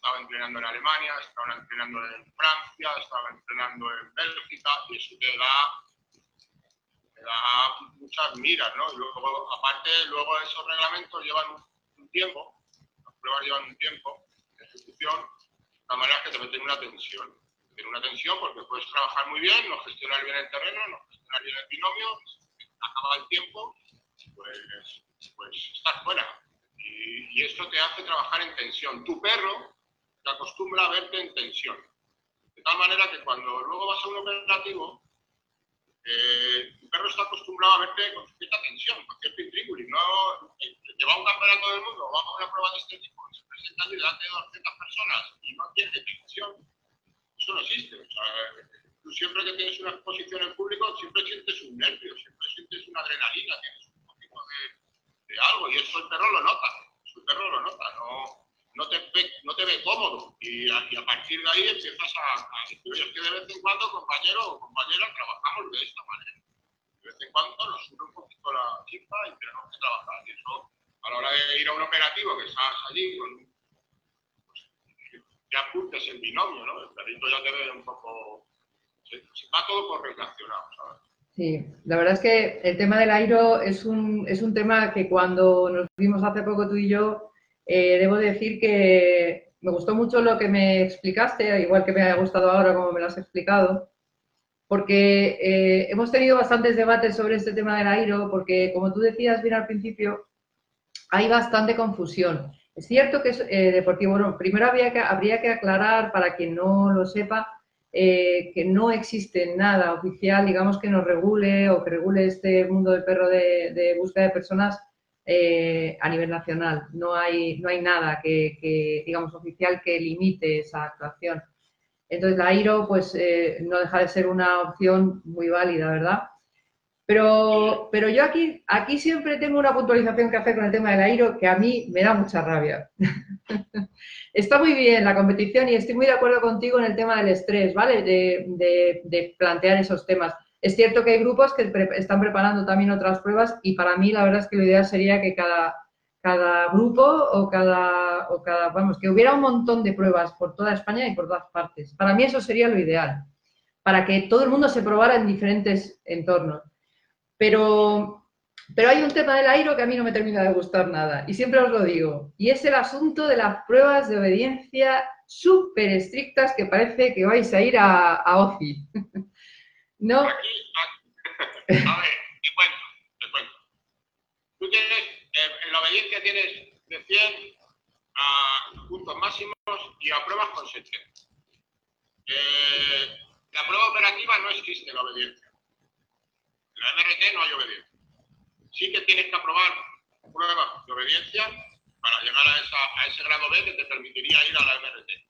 estaba entrenando en Alemania, estaba entrenando en Francia, estaba entrenando en Bélgica, y eso te da, te da muchas miras, ¿no? Y luego, aparte, luego esos reglamentos llevan un, tiempo, las pruebas llevan un tiempo de ejecución, tal manera que te meten una tensión. Tiene una tensión porque puedes trabajar muy bien, no gestionar bien el terreno, no gestionar bien el binomio, acaba el tiempo, pues, pues estás fuera. Y, y esto te hace trabajar en tensión. Tu perro te acostumbra a verte en tensión. De tal manera que cuando luego vas a un operativo, eh, tu perro está acostumbrado a verte con cierta tensión, con cierto intríngulis. No, eh, te va a un campeonato del mundo, vamos a una prueba de este tipo, se presenta delante de 200 personas y no tiene tensión, eso no existe. O sea, tú siempre que tienes una exposición en público, siempre sientes un nervio, siempre sientes una adrenalina, tienes un poquito de, de algo y eso el perro lo nota, el perro lo nota, no, no te, ve, no te ve cómodo y a, y a, partir de ahí empiezas a, a decir, oye, es que de vez en cuando, compañero o compañera, trabajamos de esta manera. De vez en cuando nos sube un poquito la chispa y tenemos que trabajar. Y eso, a la hora de ir a un operativo que estás allí, con, pues, ya apuntes el binomio, ¿no? El perrito ya te ve un poco... Se, se va todo correlacionado, ¿sabes? Sí, la verdad es que el tema del airo es un, es un tema que cuando nos vimos hace poco tú y yo, eh, debo decir que me gustó mucho lo que me explicaste, igual que me ha gustado ahora como me lo has explicado, porque eh, hemos tenido bastantes debates sobre este tema del airo, porque como tú decías bien al principio, hay bastante confusión. Es cierto que es eh, deportivo, bueno, primero habría que, habría que aclarar, para quien no lo sepa, eh, que no existe nada oficial, digamos, que nos regule o que regule este mundo del perro de, de búsqueda de personas eh, a nivel nacional. No hay, no hay nada que, digamos, oficial que limite esa actuación. Entonces, la IRO, pues, eh, no deja de ser una opción muy válida, ¿verdad? Pero, pero yo aquí, aquí siempre tengo una puntualización que hacer con el tema de la IRO que a mí me da mucha rabia. Está muy bien la competición y estoy muy de acuerdo contigo en el tema del estrés, ¿vale? De plantear esos temas. Es cierto que hay grupos que están preparando también otras pruebas y para mí la verdad es que lo ideal sería que cada, cada grupo o cada, o cada, vamos, que hubiera un montón de pruebas por toda España y por todas partes. Para mí eso sería lo ideal, para que todo el mundo se probara en diferentes entornos. Pero, pero hay un tema del aire que a mí no me termina de gustar nada y siempre os lo digo, y es el asunto de las pruebas de obediencia súper estrictas que parece que vais a ir a, a OCI. No. A ver, te cuento, te cuento. Tú tienes, eh, la obediencia tienes de 100 a puntos máximos y a pruebas con 70. Eh, la prueba operativa no existe la obediencia. En la MRT no hay obediencia. Sí que tienes que aprobar pruebas de obediencia para llegar a, esa, a ese grado B que te permitiría ir a la MRT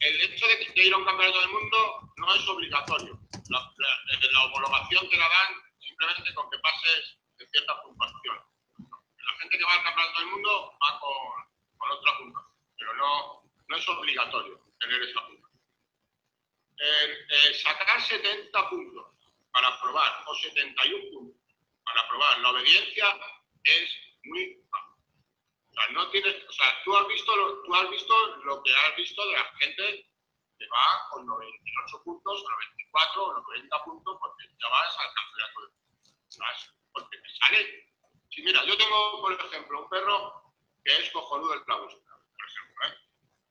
el hecho de, de, ir a un campeonato del mundo no es obligatorio. La, la, homologación te la dan simplemente con que pases de cierta puntuación. La gente que va al campeonato del mundo va con, con otra puntuación, pero no, no es obligatorio tener esa puntuación. Eh, eh, sacar 70 puntos para aprobar o 71 puntos para aprobar la obediencia es muy sea, no tienes, o sea, tú has visto lo, tú has visto lo que has visto de la gente que va con 98 puntos, o 94 o 90 puntos, porque ya vas al campeonato de vas, porque te sale. Sí, mira, yo tengo, por ejemplo, un perro que es cojonudo el clavo, por ejemplo, ¿eh?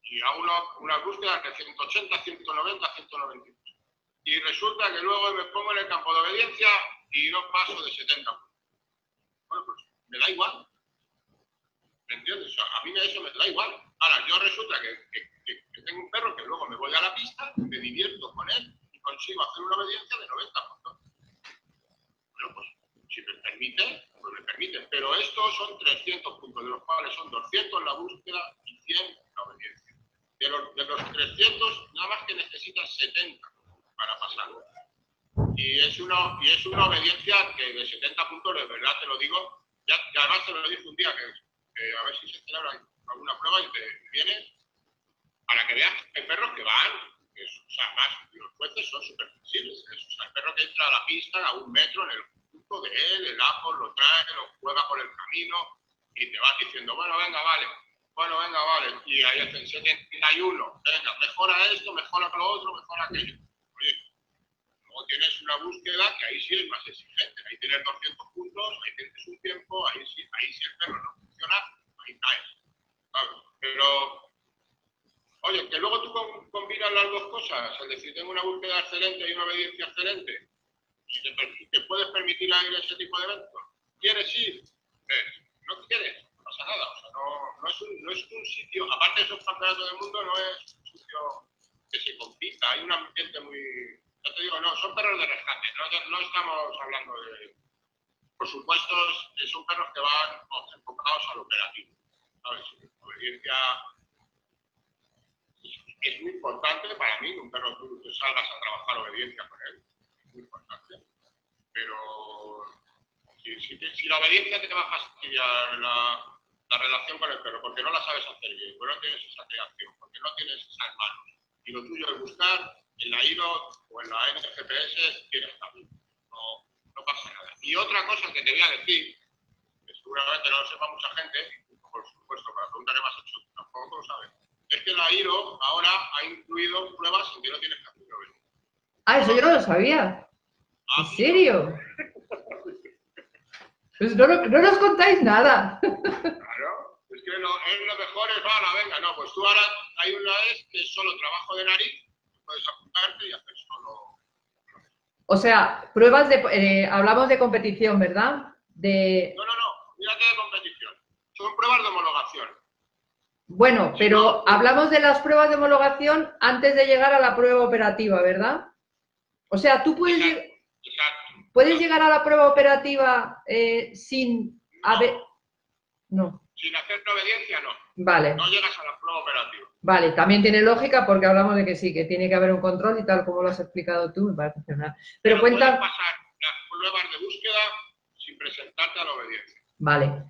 y hago una, unas búsquedas de 180, 190, 195. Y resulta que luego me pongo en el campo de obediencia y no paso de 70 puntos. Bueno, pues me da igual. ¿Me entiendes? A mí eso me da igual. Ahora, yo resulta que, tengo un perro que luego me voy a la pista, me divierto con él y consigo hacer una obediencia de 90 puntos. Bueno, pues si me permite, pues me permite. Pero estos son 300 puntos, de los cuales son 200 en la búsqueda y 100 en la obediencia. De los, de los 300, nada más que necesitas 70 para pasarlo. Y es, uno, y es una obediencia que de 70 puntos, de verdad te lo digo, ya, además te lo dije un día, que, a ver si se celebra alguna prueba y te viene para que veas que hay perros que van, o sea, más, los jueces son súper flexibles. O sea, el perro que entra a la pista a un metro en el punto de él, el ajo lo trae, lo juega por el camino y te vas diciendo, bueno, venga, vale, bueno, venga, vale, y ahí hacen 71, venga, mejora esto, mejora lo otro, mejora aquello. Oye, luego tienes una búsqueda que ahí sí es más exigente, ahí tienes 200 puntos, ahí tienes un tiempo, ahí sí, ahí sí el perro no ahí caes. Pero Oye, que luego tú combinas las dos cosas, es decir, tengo una búsqueda excelente y una obediencia excelente, y te, puedes permitir ir a ese tipo de eventos. ¿Quieres ir? ¿No quieres? No pasa nada. No, es un, sitio, aparte de esos campeonatos del mundo, no es un sitio que se compita. Hay un ambiente muy. Ya te digo, no, son perros de rescate, no estamos hablando de. Por supuesto, son perros que van enfocados al operativo. ¿Sabes? Obediencia es muy importante para mí un perro tú, salgas a trabajar obediencia con él. Es muy importante. Pero si, si, la obediencia te va a fastidiar la, la, relación con el perro porque no la sabes hacer bien, porque no tienes esa creación, porque no tienes esas manos, y lo tuyo es buscar en la IRO o en la NGPS, tienes también. No pasa nada. Y otra cosa que te voy a decir, que seguramente no lo sepa mucha gente, por supuesto, para la pregunta que me has hecho, tampoco lo sabes es que la IRO ahora ha incluido pruebas en que no tienes que hacer Ah, eso yo no lo sabía. ¿En ah, serio? Pues no, no, nos contáis nada. Claro, es que lo, es lo mejor es, la venga, no, pues tú ahora hay una vez que es solo trabajo de nariz, puedes apuntarte y hacer solo. O sea, pruebas de. Eh, hablamos de competición, ¿verdad? De... No, no, no, mírate de competición. Son pruebas de homologación. Bueno, pero hablamos de las pruebas de homologación antes de llegar a la prueba operativa, ¿verdad? O sea, tú puedes, puedes llegar a la prueba operativa eh, sin haber... No. Sin hacer obediencia, no. Vale. No llegas a la prueba operativa. Vale, también tiene lógica porque hablamos de que sí, que tiene que haber un control y tal como lo has explicado tú, me parece Pero, pero cuenta... pasar las pruebas de búsqueda sin presentarte a la obediencia. Vale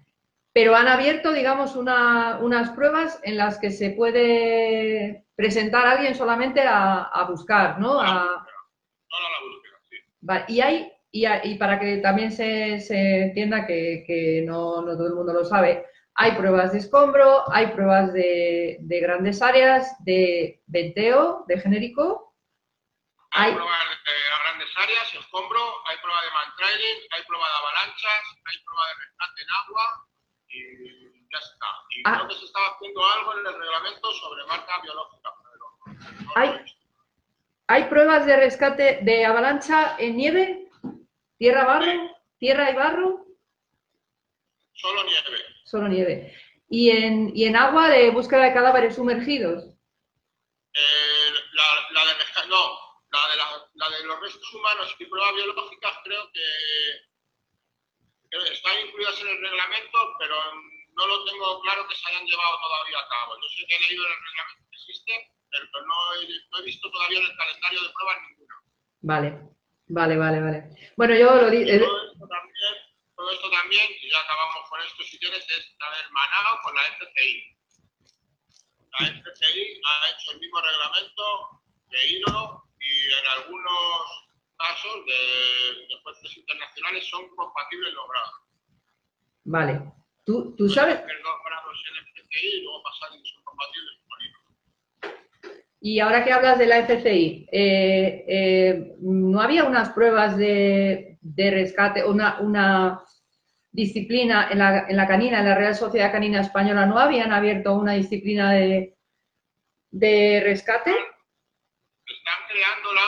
pero han abierto, digamos, unas pruebas en las que se puede presentar a alguien solamente a, buscar, ¿no? A... la búsqueda, sí. Vale. Y hay, y, para que también se, entienda que, no, todo el mundo lo sabe, hay pruebas de escombro, hay pruebas de, grandes áreas, de venteo, de genérico. Hay, pruebas de grandes áreas, escombro, hay prueba de mantrailing, hay prueba de avalanchas, hay prueba de rescate en agua, y ya está. Y ah. creo que se estaba haciendo algo en el reglamento sobre marca biológica. ¿Hay, ¿Hay pruebas de rescate de avalancha en nieve? ¿Tierra, barro? ¿Tierra y barro? Solo nieve. Solo nieve. ¿Y en, y en agua de búsqueda de cadáveres sumergidos? Eh, la, la, de no, la de, la, la de los restos humanos y pruebas biológicas creo que están incluidas en el reglamento, pero no lo tengo claro que se hayan llevado todavía a cabo. Yo sé que he leído en el reglamento que existe, pero no he, visto todavía en el calendario de pruebas ninguna. Vale, vale, vale, vale. Bueno, yo lo digo... Eh, todo, esto también, y ya acabamos con esto si quieres, es hermanado con la FCI. La FCI ha hecho el mismo reglamento de IRO y en algunos casos de, de jueces internacionales son compatibles los grados. Vale. ¿Tú, tú sabes? y luego pasar son compatibles y ahora que hablas de la FCI, eh, eh, ¿no había unas pruebas de, de rescate, una, una disciplina en la, en la, canina, en la Real Sociedad Canina Española, ¿no habían abierto una disciplina de, de rescate? Están creándola,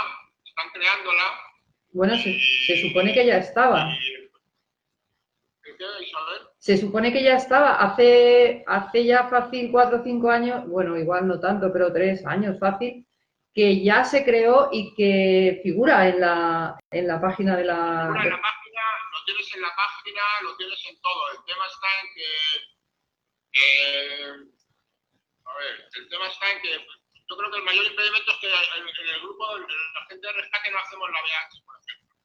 están creándola. Bueno, se, supone que ya estaba. Se supone que ya estaba. Hace, hace ya fácil cuatro o cinco años, bueno, igual no tanto, pero tres años fácil, que ya se creó y que figura en la, en la página de la... tienes en la página, lo tienes en todo. El tema está en que... a ver, el tema está en que yo creo que el mayor impedimento es que en, el grupo, la gente de rescate no hacemos la VH, por ejemplo.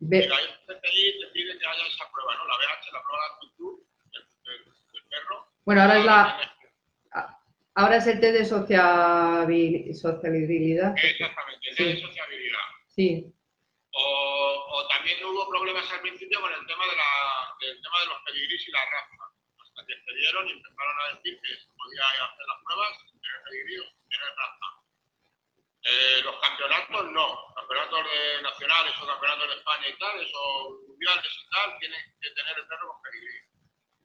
Ve... Y la FCI te pide que haya esa prueba, ¿no? La BH, la prueba de actitud del, perro. Bueno, ahora es la... Ahora es el test de sociabilidad. Exactamente, el test de sociabilidad. Sí. O, o, también hubo problemas al principio con el tema de, la, del tema de los pedigris y la raza. Hasta que se dieron y empezaron a decir que se podía hacer las pruebas, tener pedigrí o tener raza. Eh, los campeonatos no, campeonatos de nacionales o campeonatos de España y tal, esos mundiales y tal, tienen que tener el perro con pedigrí.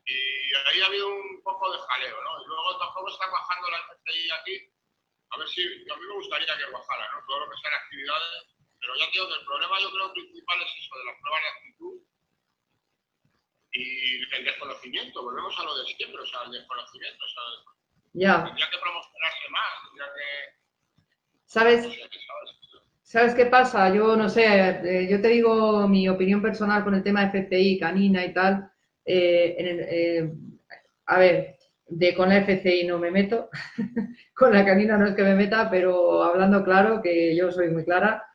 Y ahí ha habido un poco de jaleo, ¿no? Y luego tampoco está bajando la FCI aquí. A ver si, a mí me gustaría que bajara, ¿no? Todo lo que sean actividades. Pero ya digo que el problema yo creo principal es eso, de las pruebas de actitud y el desconocimiento. Volvemos a lo de siempre, o sea, el desconocimiento. O sea, ya. Tendría que promocionarse más, tendría que... ¿Sabes? ¿Sabes qué pasa? Yo no sé, eh, yo te digo mi opinión personal con el tema de FCI, canina y tal. Eh, eh, a ver, de con la FCI no me meto, con la canina no es que me meta, pero hablando claro, que yo soy muy clara,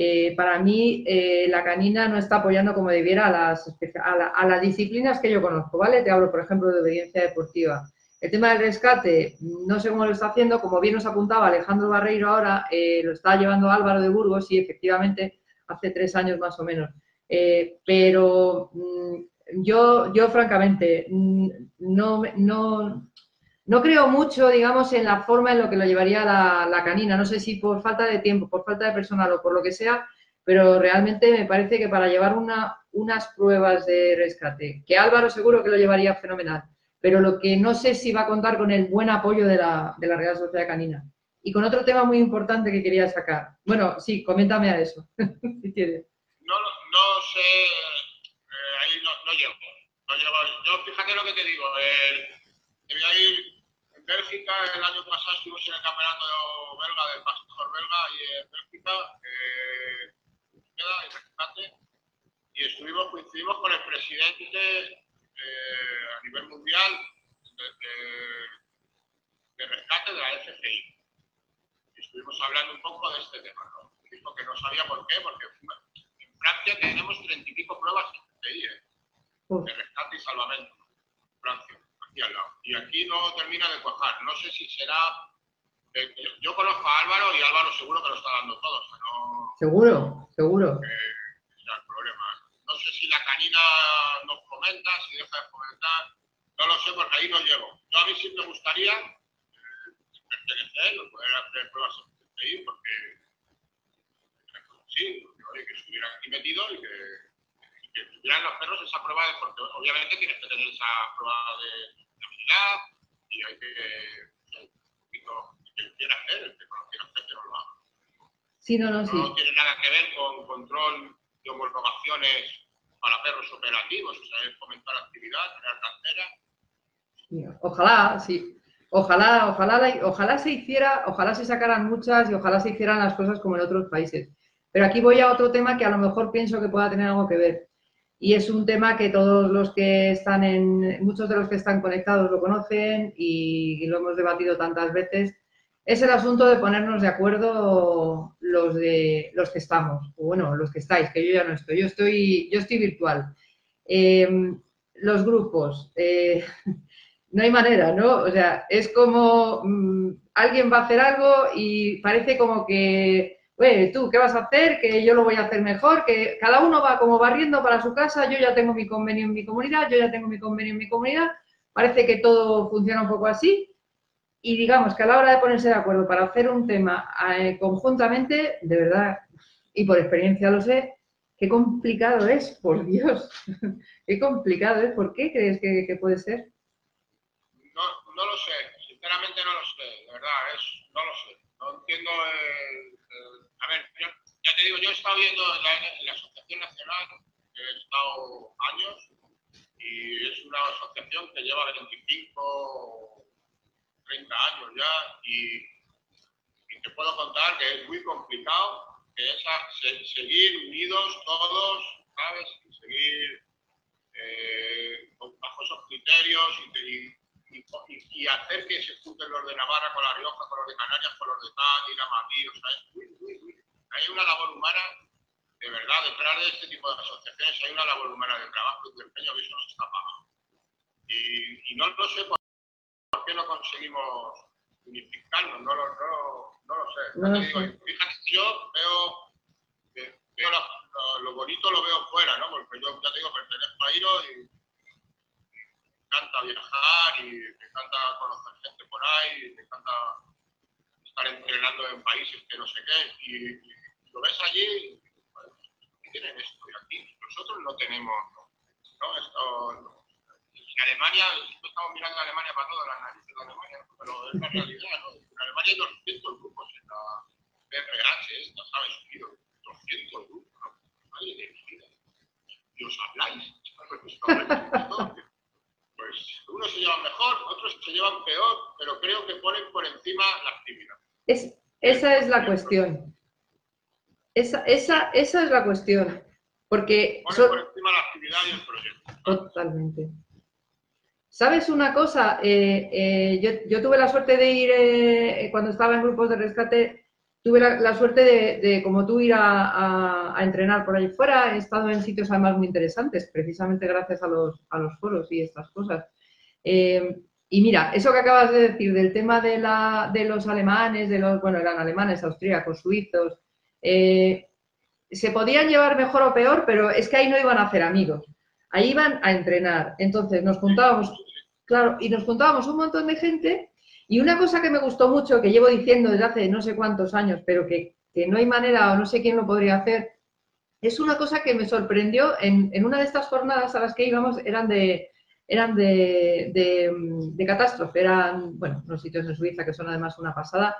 eh, para mí la canina no está apoyando como debiera a las, disciplinas que yo conozco, ¿vale? Te hablo, por ejemplo, de obediencia deportiva. El tema del rescate, no sé cómo lo está haciendo, como bien nos apuntaba Alejandro Barreiro ahora, lo está llevando Álvaro de Burgos y efectivamente hace tres años más o menos. pero mm, yo, yo francamente mm, no, no, no creo mucho, digamos, en la forma en lo que lo llevaría la, canina. No sé si por falta de tiempo, por falta de personal o por lo que sea, pero realmente me parece que para llevar una, unas pruebas de rescate, que Álvaro seguro que lo llevaría fenomenal, pero lo que no sé si va a contar con el buen apoyo de la, de la Real Sociedad Canina. Y con otro tema muy importante que quería sacar. Bueno, sí, coméntame a eso, si quieres. No, no sé no, llego. No llego. Yo fíjate lo que te digo. Eh, Bélgica, el año pasado estuvimos en el campeonato belga del pastor belga y en Bélgica, eh, y estuvimos, coincidimos con el presidente eh, a nivel mundial de, de, rescate de la FCI. Y estuvimos hablando un poco de este tema. ¿no? Dijo que no sabía por qué, porque en Francia tenemos treinta y pico pruebas de FCI. ¿eh? de rescate y salvamento, Francia, Y aquí no termina de cuajar. No sé si será. Eh, yo, conozco a Álvaro y Álvaro seguro que lo está dando todo. no, seguro, seguro. Eh, el problema. No sé si la canina nos comenta, si deja de comentar. No lo sé porque ahí no llego. Yo a mí sí me gustaría eh, pertenecer, poder hacer pruebas PCI porque sí, porque, que estuviera aquí metido y que que tuvieran los perros esa prueba de, porque obviamente tienes que tener esa prueba de, y hay que, que quiera hacer, el que quiera hacer que no lo haga. Sí, no, no, no tiene nada que ver con control de homologaciones para perros operativos, o sea, es fomentar actividad, crear cartera. Ojalá, sí. Ojalá, ojalá, ojalá se hiciera, ojalá se sacaran muchas y ojalá se hicieran las cosas como en otros países. Pero aquí voy a otro tema que a lo mejor pienso que pueda tener algo que ver y es un tema que todos los que están en, muchos de los que están conectados lo conocen y, lo hemos debatido tantas veces, es el asunto de ponernos de acuerdo los de los que estamos, o bueno, los que estáis, que yo ya no estoy, yo estoy, yo estoy virtual. Em, los grupos, eh, no hay manera, ¿no? O sea, es como mm, alguien va a hacer algo y parece como que oye, tú, ¿qué vas a hacer? Que yo lo voy a hacer mejor, que cada uno va como barriendo para su casa, yo ya tengo mi convenio en mi comunidad, yo ya tengo mi convenio en mi comunidad, parece que todo funciona un poco así. Y digamos que a la hora de ponerse de acuerdo para hacer un tema eh, conjuntamente, de verdad, y por experiencia lo sé, qué complicado es, por Dios, qué complicado es, ¿por qué crees que, puede ser? No, no lo sé, sinceramente no lo sé, de verdad, es, no lo sé, no entiendo ya yo he estado viendo en la, Asociación Nacional, que he estado años, y es una asociación que lleva 25, 30 años ya, y, te puedo contar que es muy complicado que esa, seguir unidos todos, ¿sabes? Y seguir eh, bajo esos criterios y, hacer que se junten los de Navarra con La Rioja, con los de Canarias, con los de Cádiz, Madrid, o sea, es hay una labor humana de verdad detrás de este tipo de asociaciones hay una labor humana de trabajo y de empeño que eso no está pagado. Y, y no lo sé por, qué no conseguimos unificarnos, no lo, no, no lo sé. No lo Digo, sé. Fíjate, yo veo, veo la- lo, lo bonito lo veo fuera, ¿no? Porque yo ya te digo, pertenezco a IRO y me encanta viajar y me encanta conocer gente por ahí, y me encanta estar entrenando en países que no sé qué, y, lo ves allí, y, bueno, ¿qué tienen esto? Y aquí nosotros no tenemos, ¿no? Esto, no. En Alemania, estamos mirando a Alemania para todo, las narices de Alemania, pero es la realidad, ¿no? En Alemania hay 200 grupos en la PRH, esta, ¿sabes? Unidos, 200 grupos, ¿no? Nadie de vida. Y os habláis, todo. Pues unos se llevan mejor, otros se llevan peor, pero creo que ponen por encima la actividad. Es, esa es la cuestión. Esa, esa, esa es la cuestión. Porque por encima la actividad y el proyecto. Totalmente. ¿Sabes una cosa? Eh, eh, yo, yo tuve la suerte de ir, eh, cuando estaba en grupos de rescate, tuve la, la suerte de, de, como tú, ir a, a- a entrenar por ahí fuera. He estado en sitios además muy interesantes, precisamente gracias a los, a los foros y estas cosas. Eh, y mira, eso que acabas de decir del tema de, la, de los alemanes, de los, bueno, eran alemanes, austríacos, suizos, eh, se podían llevar mejor o peor, pero es que ahí no iban a hacer amigos. Ahí iban a entrenar. Entonces nos juntábamos, claro, y nos juntábamos un montón de gente. Y una cosa que me gustó mucho, que llevo diciendo desde hace no sé cuántos años, pero que, que no hay manera o no sé quién lo podría hacer, es una cosa que me sorprendió en, en una de estas jornadas a las que íbamos, eran de, eran de, de, de catástrofe, eran, bueno, unos sitios en Suiza que son además una pasada,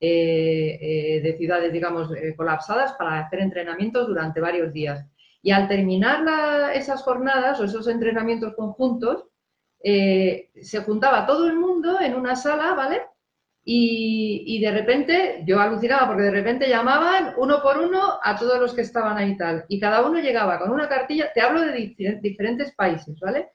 eh, eh, de ciudades, digamos, eh, colapsadas para hacer entrenamientos durante varios días. Y al terminar la- esas jornadas o esos entrenamientos conjuntos, eh, se juntaba todo el mundo en una sala, ¿vale? Y, y de repente, yo alucinaba porque de repente llamaban uno por uno a todos los que estaban ahí tal. Y cada uno llegaba con una cartilla, te hablo de difer- diferentes países, ¿vale?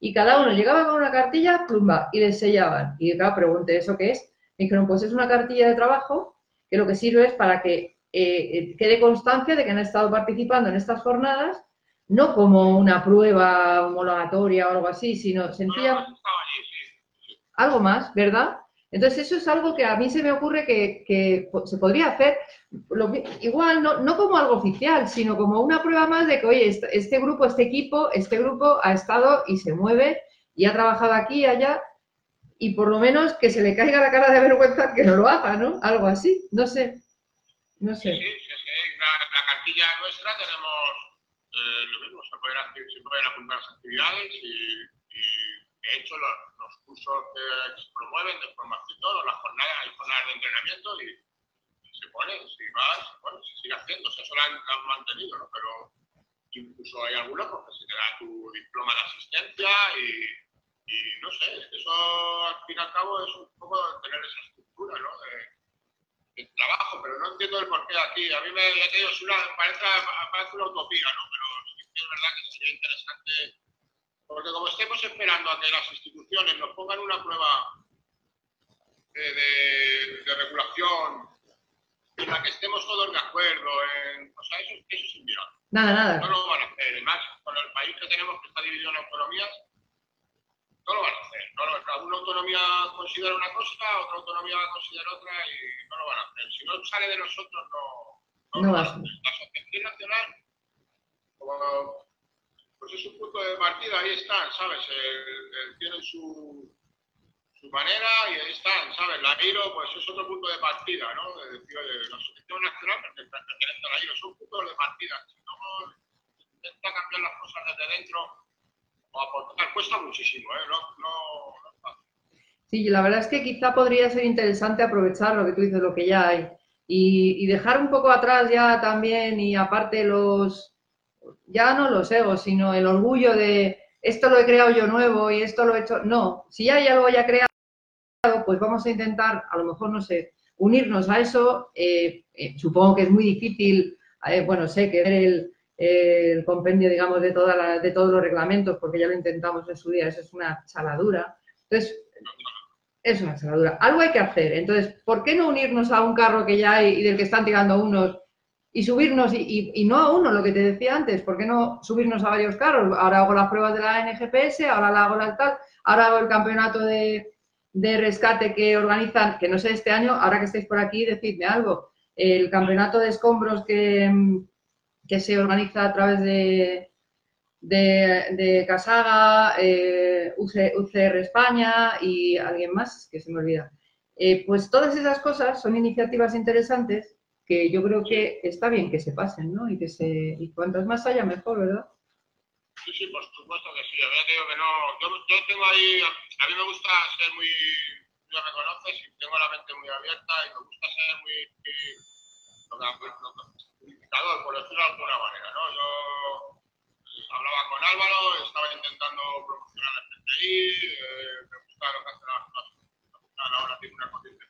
Y cada uno llegaba con una cartilla, plumba, y les sellaban. Y claro, pregunté, ¿eso qué es? Me dijeron, pues es una cartilla de trabajo que lo que sirve es para que eh, eh, quede constancia de que han estado participando en estas jornadas, no como una prueba homologatoria o algo así, sino No, no, sencillamente algo más, ¿verdad? Entonces eso es algo que a mí se me ocurre que, que se podría hacer, lo igual no, no como algo oficial, sino como una prueba más de que, oye, este, este grupo, este equipo, este grupo ha estado y se mueve y ha trabajado aquí y allá, y por lo menos que se le caiga la cara de vergüenza que no lo haga, ¿no? Algo así, no sé, no sé. sí, sí, sí. La, la cartilla nuestra tenemos eh, lo mismo, se pueden, hacer- se pueden apuntar las actividades y, y, de hecho los, los cursos que se promueven de formación, las jornadas, hay jornadas de entrenamiento y, y se pone, si vas, bueno, se sigue haciendo, o sea, eso lo han, lo han mantenido, ¿no? Pero incluso hay algunos pues, que se te da tu diploma de asistencia y, y no sé, eso al fin y al cabo es un poco tener esa estructura, ¿no? De, el trabajo, pero no entiendo el porqué aquí. A mí me, ya te una, parece, parece una utopía, ¿no? Pero sí que es verdad que sería interesante, porque como estemos esperando a que las instituciones nos pongan una prueba de, de- de regulación en la que estemos todos de acuerdo, en, o sea, eso, eso es inviable. Nada, No nada. lo van a hacer. Además, con el país que tenemos que está dividido en autonomías, no lo van a hacer. No lo- cada una autonomía considera una cosa, otra autonomía considera otra y no lo van a hacer. Si no sale de nosotros, no, No lo va a van a hacer. La Asociación Nacional, como, pues es un punto de partida, ahí están, ¿sabes? El- el- tienen su, su manera y ahí están, ¿sabes? La IRO, pues es otro punto de partida, ¿no? De decir, oye, la Asociación Nacional pertenece a la IRO, de partida. Si no intenta cambiar las cosas desde dentro o aportar, cuesta muchísimo, ¿eh? No, no, no es fácil. Sí, la verdad es que quizá podría ser interesante aprovechar lo que tú dices, lo que ya hay, y, y dejar un poco atrás ya también, y aparte los, ya no los egos, sino el orgullo de esto lo he creado yo nuevo y esto lo he hecho. No, si hay algo ya creado, pues vamos a intentar, a lo mejor, no sé, unirnos a eso. Eh, eh, supongo que es muy difícil, eh, bueno, sé que ver el, compendio, digamos, de, toda de todos los reglamentos, porque ya lo intentamos en su día, eso es una chaladura. Entonces, es una chaladura. Algo hay que hacer. Entonces, ¿por qué no unirnos a un carro que ya hay y del que están tirando unos y subirnos, y, y, no a uno, lo que te decía antes, ¿por qué no subirnos a varios carros? Ahora hago las pruebas de la NGPS, ahora la hago la tal, ahora hago el campeonato de, de rescate que organizan, que no sé este año, ahora que estáis por aquí, decidme algo. El campeonato de escombros que, que se organiza a través de, de, de Casaga, eh, UCR España y alguien más, que se me olvida. Eh, pues todas esas cosas son iniciativas interesantes que yo creo que está bien que se pasen, ¿no? Y que se y cuantas más haya, mejor, ¿verdad? Sí, sí, por supuesto que sí. A digo que no. Yo, yo, tengo ahí. A mí me gusta ser muy. Ya me conoces y tengo la mente muy abierta y me gusta ser muy. Unificador, por decirlo de alguna manera, ¿no? Yo hablaba con Álvaro, estaba intentando promocionar el FTI, eh, me gusta lo que hace la, ahora tiene una conciencia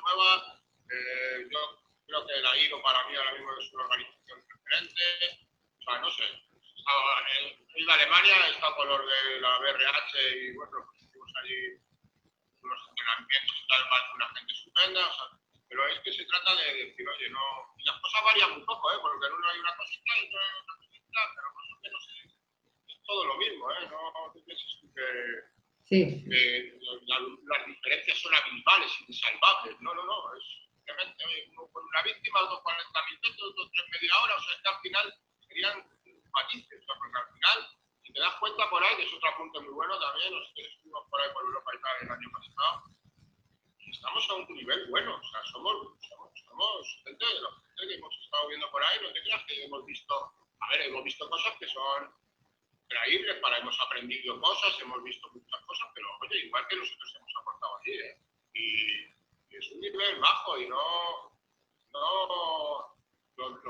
nueva. Eh, yo Creo que la IRO para mí ahora mismo es una organización diferente. O sea, no sé. A Alemania, estado con los de la BRH y bueno, pues hicimos allí unos entrenamientos y tal, una gente estupenda. O sea, pero es que se trata de decir, oye, no. Y las cosas varían un poco, ¿eh? Porque en uno hay una cosita y en otro hay otra cosita, pero más o menos es, es todo lo mismo, ¿eh? No, no pienses que. Sí. Que la, las diferencias son abismales, insalvables. No, no, no. Es, uno con una víctima, otro 40 minutos, otro 3 media hora, o sea, es que al final serían matices, o sea, porque al final, si te das cuenta por ahí, que es otro apunte muy bueno también, los que estuvimos por ahí por Europa y tal el año pasado, estamos a un nivel bueno, o sea, somos, somos, somos gente de los que hemos estado viendo por ahí, no te creas que hemos visto, a ver, hemos visto cosas que son increíbles, para hemos aprendido cosas, hemos visto muchas cosas, pero oye, igual que nosotros hemos aportado aquí, ¿eh? Y, es un nivel bajo y no, no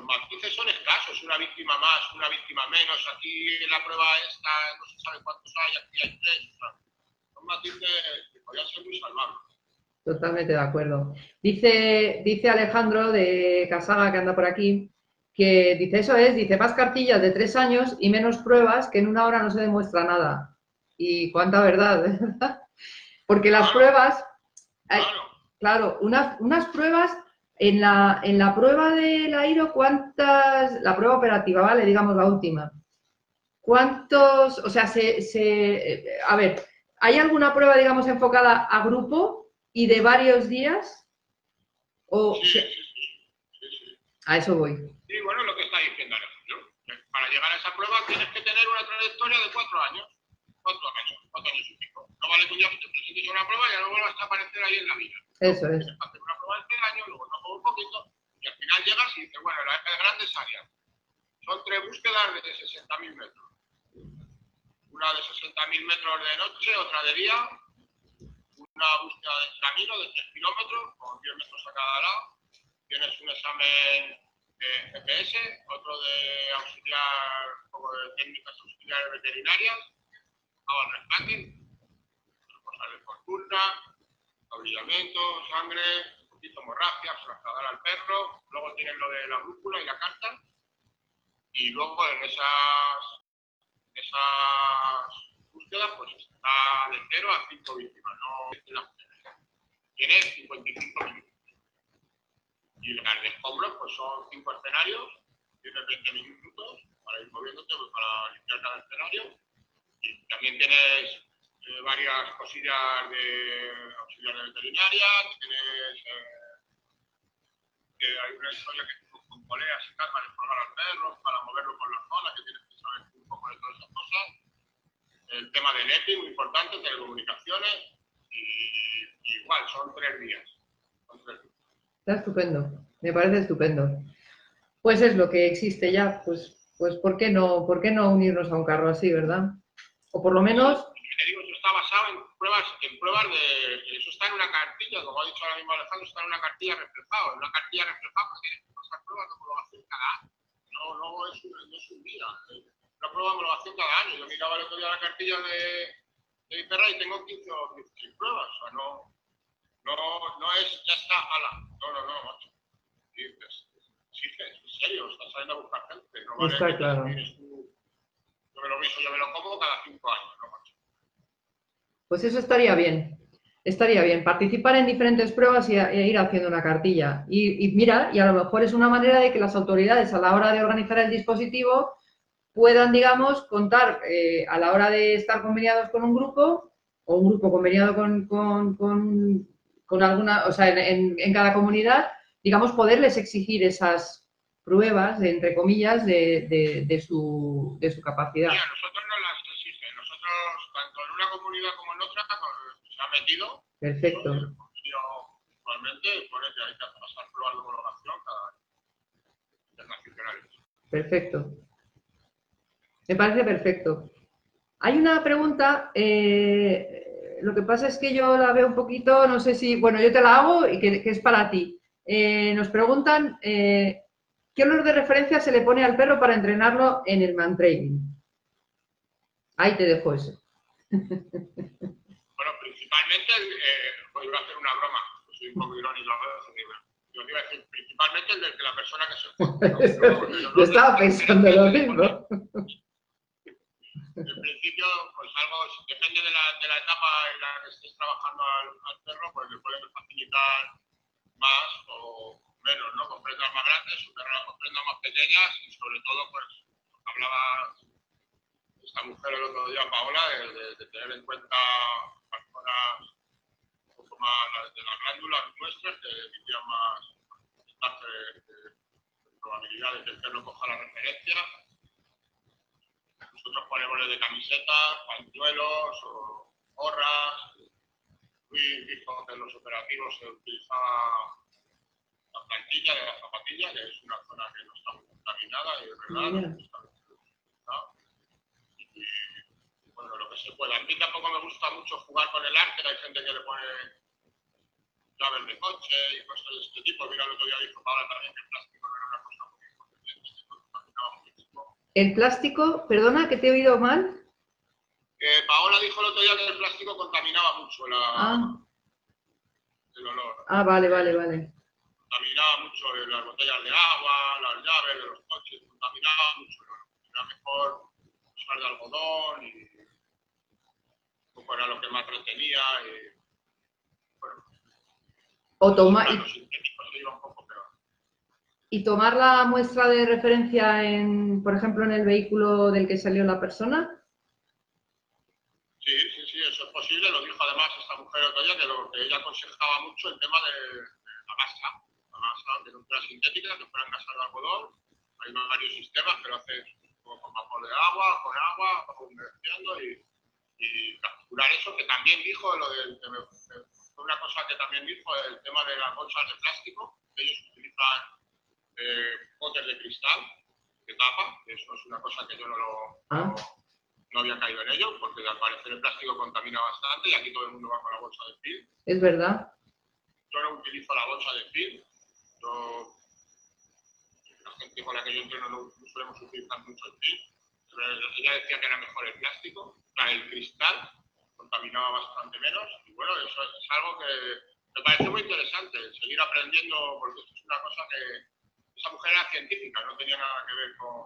matices son escasos, una víctima más, una víctima menos, aquí en la prueba esta no se sabe cuántos hay, aquí hay tres, son matices que podrían ser muy salvables. Totalmente de acuerdo. Dice, dice Alejandro de Casaga, que anda por aquí, que dice eso es, dice más cartillas de tres años y menos pruebas que en una hora no se demuestra nada. Y cuánta verdad, ¿verdad? Porque las pruebas... Claro. Claro, unas, unas pruebas, en la, en la prueba del AIRO, ¿cuántas, la prueba operativa, ¿vale? Digamos la última. ¿Cuántos, o sea, se, se, a ver, ¿hay alguna prueba, digamos, enfocada a grupo y de varios días? O, sí, sí, sí, A eso voy. Sí, bueno, lo que está diciendo Alejandro. Para llegar a esa prueba tienes que tener una trayectoria de cuatro años. Cuatro años, cuatro años y pico. No vale que un día te presentes una prueba y ya no vuelvas a aparecer ahí en la vida. Eso es. Hacer una prueba este año, luego no poquito, y al final llegas y dices, bueno, las grandes áreas. Son tres búsquedas de 60.000 metros. Una de 60.000 metros de noche, otra de día. Una búsqueda de camino de 3 kilómetros, con 10 metros a cada lado. Tienes un examen de GPS, otro de auxiliar, como de técnicas auxiliares veterinarias, el rescate, cosas de fortuna, abrillamiento, sangre, poquito hemorragia, trasladar al perro, luego tienen lo de la brújula y la carta, y luego en esas, esas búsquedas pues está de 0 a 5 víctimas, no tiene 55 minutos. Y las de escombros pues son 5 escenarios, tiene 20 minutos para ir moviéndote, pues, para limpiar cada escenario, y también tienes eh, varias cosillas de auxiliar de veterinaria, tienes eh, hay una historia que con poleas y tal para informar al perro, para moverlo por la zona, que tienes que saber un poco de todas esas cosas. El tema de NETI, muy importante, telecomunicaciones, y, igual, son tres días. Son tres días. Está estupendo, me parece estupendo. Pues es lo que existe ya, pues, pues ¿por, qué no, ¿por qué no unirnos a un carro así, verdad? O por lo menos está basado en pruebas, en pruebas de. Eso está en una cartilla, como ha dicho ahora mismo Alejandro, está en una cartilla reflejado. En una cartilla reflejada pues tienes que pasar pruebas de homologación cada año. No, no, es, un, no es un día. Una prueba de homologación cada año. Yo miraba el otro día la cartilla de, de Iperra y tengo 15 o 16 pruebas. O sea, no, no, no es ya está, ala. No, no, no, macho. Sí, en serio, estás saliendo a buscar gente. No vale está claro. Yo me lo viso, yo me lo como cada 5 años, ¿no, macho? Pues eso estaría bien. Estaría bien, participar en diferentes pruebas y, e ir haciendo una cartilla. Y, mira, y a lo mejor es una manera de que las autoridades a la hora de organizar el dispositivo puedan, digamos, contar eh, a la hora de estar conveniados con un grupo o un grupo conveniado con, con, alguna, o sea, en, en, cada comunidad, digamos, poderles exigir esas pruebas, de, entre comillas, de, de, su, de su capacidad. Sí, a nosotros no las comunidad como en otra, se ha metido. Perfecto. Actualmente pone que hay que pasar pruebas de homologación cada internacionales. Perfecto. Me parece perfecto. Hay una pregunta, eh, lo que pasa es que yo la veo un poquito, no sé si, bueno, yo te la hago y que, es para ti. Eh, nos preguntan, eh, ¿qué olor de referencia se le pone al perro para entrenarlo en el man training? Ahí te dejo eso. Bueno, principalmente, pues iba a hacer una broma, soy un poco irónico, yo iba a decir principalmente el de que la persona que se fue. yo estaba pensando lo mismo en principio, pues algo, depende de la, de la etapa en la que estés trabajando al, al perro, pues le puedes facilitar más o menos, ¿no? Con prendas más grandes, con prendas más pequeñas y sobre todo, pues, hablaba esta mujer el otro día, Paola, de, de, tener en cuenta las zonas un poco más de las glándulas nuestras que tendrían más de, de probabilidad de que el perro coja la referencia nosotros ponemos de camisetas, pañuelos o gorras. Luis dijo que en los operativos se utilizaba la plantilla de la zapatilla, que es una zona que no está muy contaminada y es verdad. Y, bueno, lo que se pueda. A mí tampoco me gusta mucho jugar con el arte, hay gente que le pone llaves de coche y cosas de este tipo. Mira, el otro día dijo Paula también que el plástico no era una cosa muy importante, el plástico, perdona, que te he oído mal. Paola dijo el otro día que el plástico contaminaba mucho la, ah. el olor. Ah, vale, vale, vale. Contaminaba mucho las botellas de agua, las llaves de los coches, contaminaba mucho el olor. Era mejor usar de algodón y un poco era lo que más retenía. Y, bueno, o tomar. Poco ¿Y tomar la muestra de referencia, en, por ejemplo, en el vehículo del que salió la persona? Sí, sí, sí, eso es posible. Lo dijo además esta mujer otro día, que lo que ella aconsejaba mucho el tema de, la masa. La masa de nuestra sintética, que fueran gasas de algodón. Hay varios sistemas que lo hacen con vapor de agua, con agua, convirtiendo y, y capturar eso, que también dijo, lo de, una cosa que también dijo, el tema de las bolsas de plástico, que ellos utilizan eh, de cristal que tapa, eso es una cosa que yo no, lo, ah. no, había caído en ello, porque al parecer el plástico contamina bastante y aquí todo el mundo va con la bolsa de film. Es verdad. Yo no utilizo la bolsa de film, yo, la gente con la que yo entreno no, no solemos utilizar mucho el film. Ella decía que era mejor el plástico, el cristal contaminaba bastante menos y bueno, eso es algo que me parece muy interesante, seguir aprendiendo, porque esto es una cosa que esa mujer era científica, no tenía nada que ver con,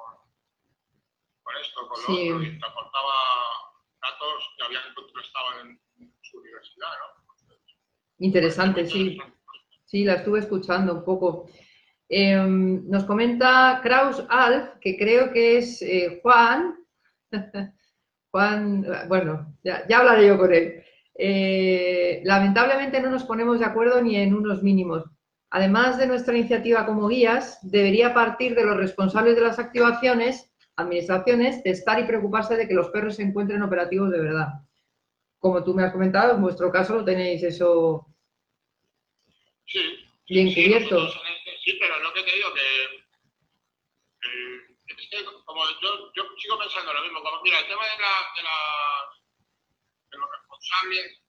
con esto, con lo otro, y te aportaba datos que habían contrastado en, su universidad, ¿no? Interesante, sí. Sí, la estuve escuchando un poco. Em, nos comenta Kraus Alf, que creo que es eh, Juan. Juan, bueno, ya, hablaré yo con él. Eh, lamentablemente no nos ponemos de acuerdo ni en unos mínimos además de nuestra iniciativa como guías, debería partir de los responsables de las activaciones, administraciones, testar y preocuparse de que los perros se encuentren operativos de verdad. Como tú me has comentado, en vuestro caso lo tenéis eso sí, bien cubierto. Sí, pero lo que te digo que, es que como yo, yo, sigo pensando lo mismo, como mira, el tema de, la, de, los responsables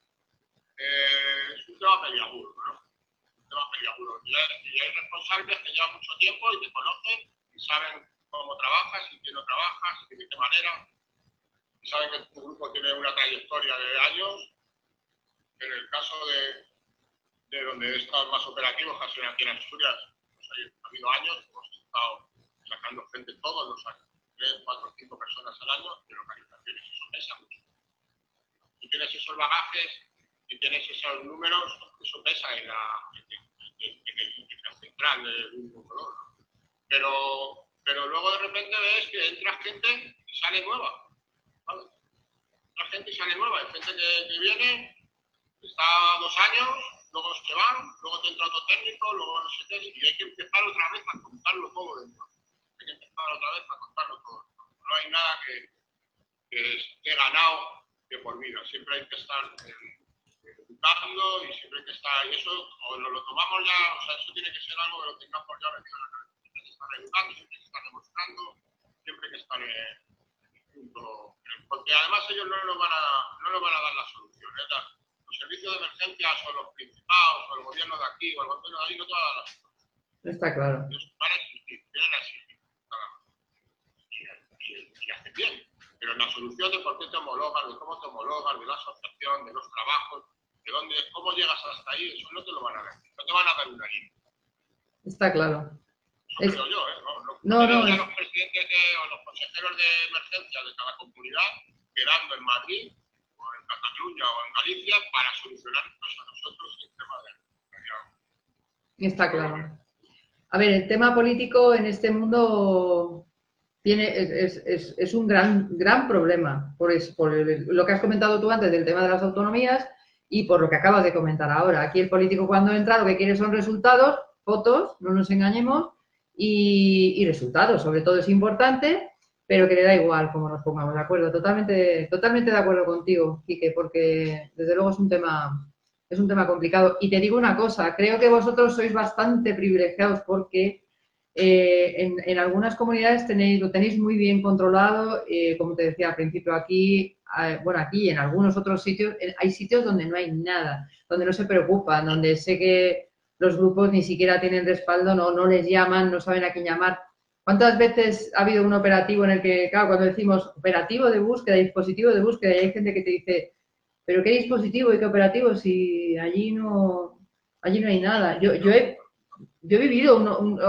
eh, es un tema peliagudo, ¿no? Y hay responsables que llevan mucho tiempo y te conocen y saben cómo trabajas y quién no trabajas y de qué manera. Y saben que tu grupo tiene una trayectoria de años. En el caso de, de donde he estado más operativo, casi aquí en Asturias, pues ha habido años, hemos estado sacando gente todos los años, tres, cuatro, cinco personas al año de localizaciones. Eso pesa mucho. Y tienes esos bagajes y tienes esos números, eso pesa en la, central del mismo color. Pero, pero luego de repente ves que entra gente y sale nueva. Entra gente y sale nueva. Hay gente que, viene, está dos años, luego se van, luego te entra otro técnico, luego no sé qué, y hay que empezar otra vez a contarlo todo dentro. Hay que empezar otra vez a contarlo todo. No hay nada que, que esté ganado de por vida. Siempre hay que estar educando y siempre hay que estar, y eso o nos lo tomamos ya, o sea, eso tiene que ser algo que lo tengamos ya metido en la cabeza. Siempre hay que estar educando, siempre hay que estar demostrando, siempre hay que estar en el punto. Porque además ellos no nos van a, no van a dar la solución. ¿eh? Los servicios de emergencia son los principados, o el gobierno de aquí, o el gobierno de ahí, no te van a dar la. Está claro. Ellos van a existir, vienen a existir. Y, y, y hacen bien pero la solución de por qué te homologan, de cómo te homologan, de la asociación, de los trabajos, de dónde, cómo llegas hasta ahí, eso no te lo van a dar. No te van a dar una línea. Está claro. Eso creo yo, ¿eh? No, no, no, los presidentes o los consejeros de emergencia de cada comunidad quedando en Madrid, en Cataluña o en Galicia para solucionarnos a nosotros el tema de Está claro. A ver, el tema político en este mundo tiene, es, es, es, un gran, gran problema por, por lo que has comentado tú antes del tema de las autonomías y por lo que acabas de comentar ahora. Aquí el político cuando entra lo que quiere son resultados, fotos, no nos engañemos, y, y resultados. Sobre todo es importante, pero que le da igual cómo nos pongamos de acuerdo. Totalmente, totalmente de acuerdo contigo, Quique, porque desde luego es un tema es un tema complicado. Y te digo una cosa, creo que vosotros sois bastante privilegiados porque eh, en, algunas comunidades tenéis, lo tenéis muy bien controlado, eh, como te decía al principio, aquí, eh, bueno, aquí en algunos otros sitios, hay sitios donde no hay nada, donde no se preocupan, donde sé que los grupos ni siquiera tienen respaldo, no, no les llaman, no saben a quién llamar. ¿Cuántas veces ha habido un operativo en el que, claro, cuando decimos operativo de búsqueda, dispositivo de búsqueda, y hay gente que te dice, pero qué dispositivo y qué operativo si allí no, allí no hay nada? Yo, yo he yo he vivido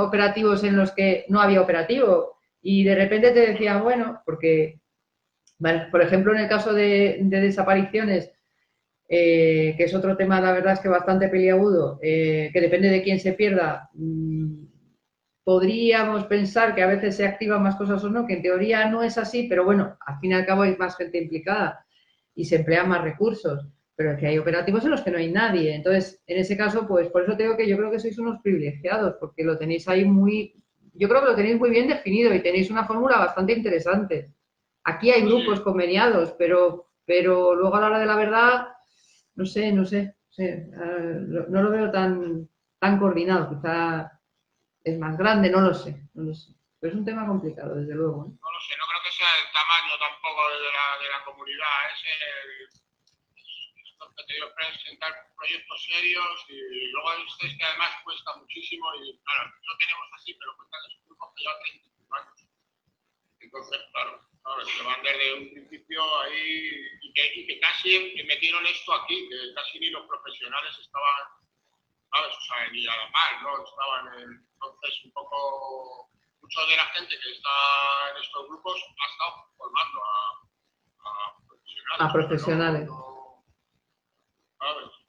operativos en los que no había operativo y de repente te decía, bueno, porque, por ejemplo, en el caso de, desapariciones, eh, que es otro tema, la verdad es que bastante peliagudo, eh, que depende de quién se pierda, mm, podríamos pensar que a veces se activan más cosas o no, que en teoría no es así, pero bueno, al fin y al cabo hay más gente implicada y se emplean más recursos pero es que hay operativos en los que no hay nadie. Entonces, en ese caso, pues por eso te digo que yo creo que sois unos privilegiados, porque lo tenéis ahí muy, yo creo que lo tenéis muy bien definido y tenéis una fórmula bastante interesante. Aquí hay grupos conveniados, pero, pero luego a la hora de la verdad, no sé, no sé, no lo veo tan, tan coordinado. Quizá es más grande, no lo sé, no lo sé. Pero es un tema complicado, desde luego. ¿eh? No lo sé, no creo que sea el tamaño tampoco de la, de la comunidad, es el que te presentar proyectos serios y luego ustedes que además cuesta muchísimo y claro, no tenemos así, pero cuesta esos grupos que ya 35 años. Entonces, claro, claro, se van desde un principio ahí y que, y que casi metieron esto aquí, que casi ni los profesionales estaban, ¿sabes? O sea, ni a la par, ¿no? Estaban en, entonces un poco, mucha de la gente que está en estos grupos ha estado formando a, profesionales. A profesionales.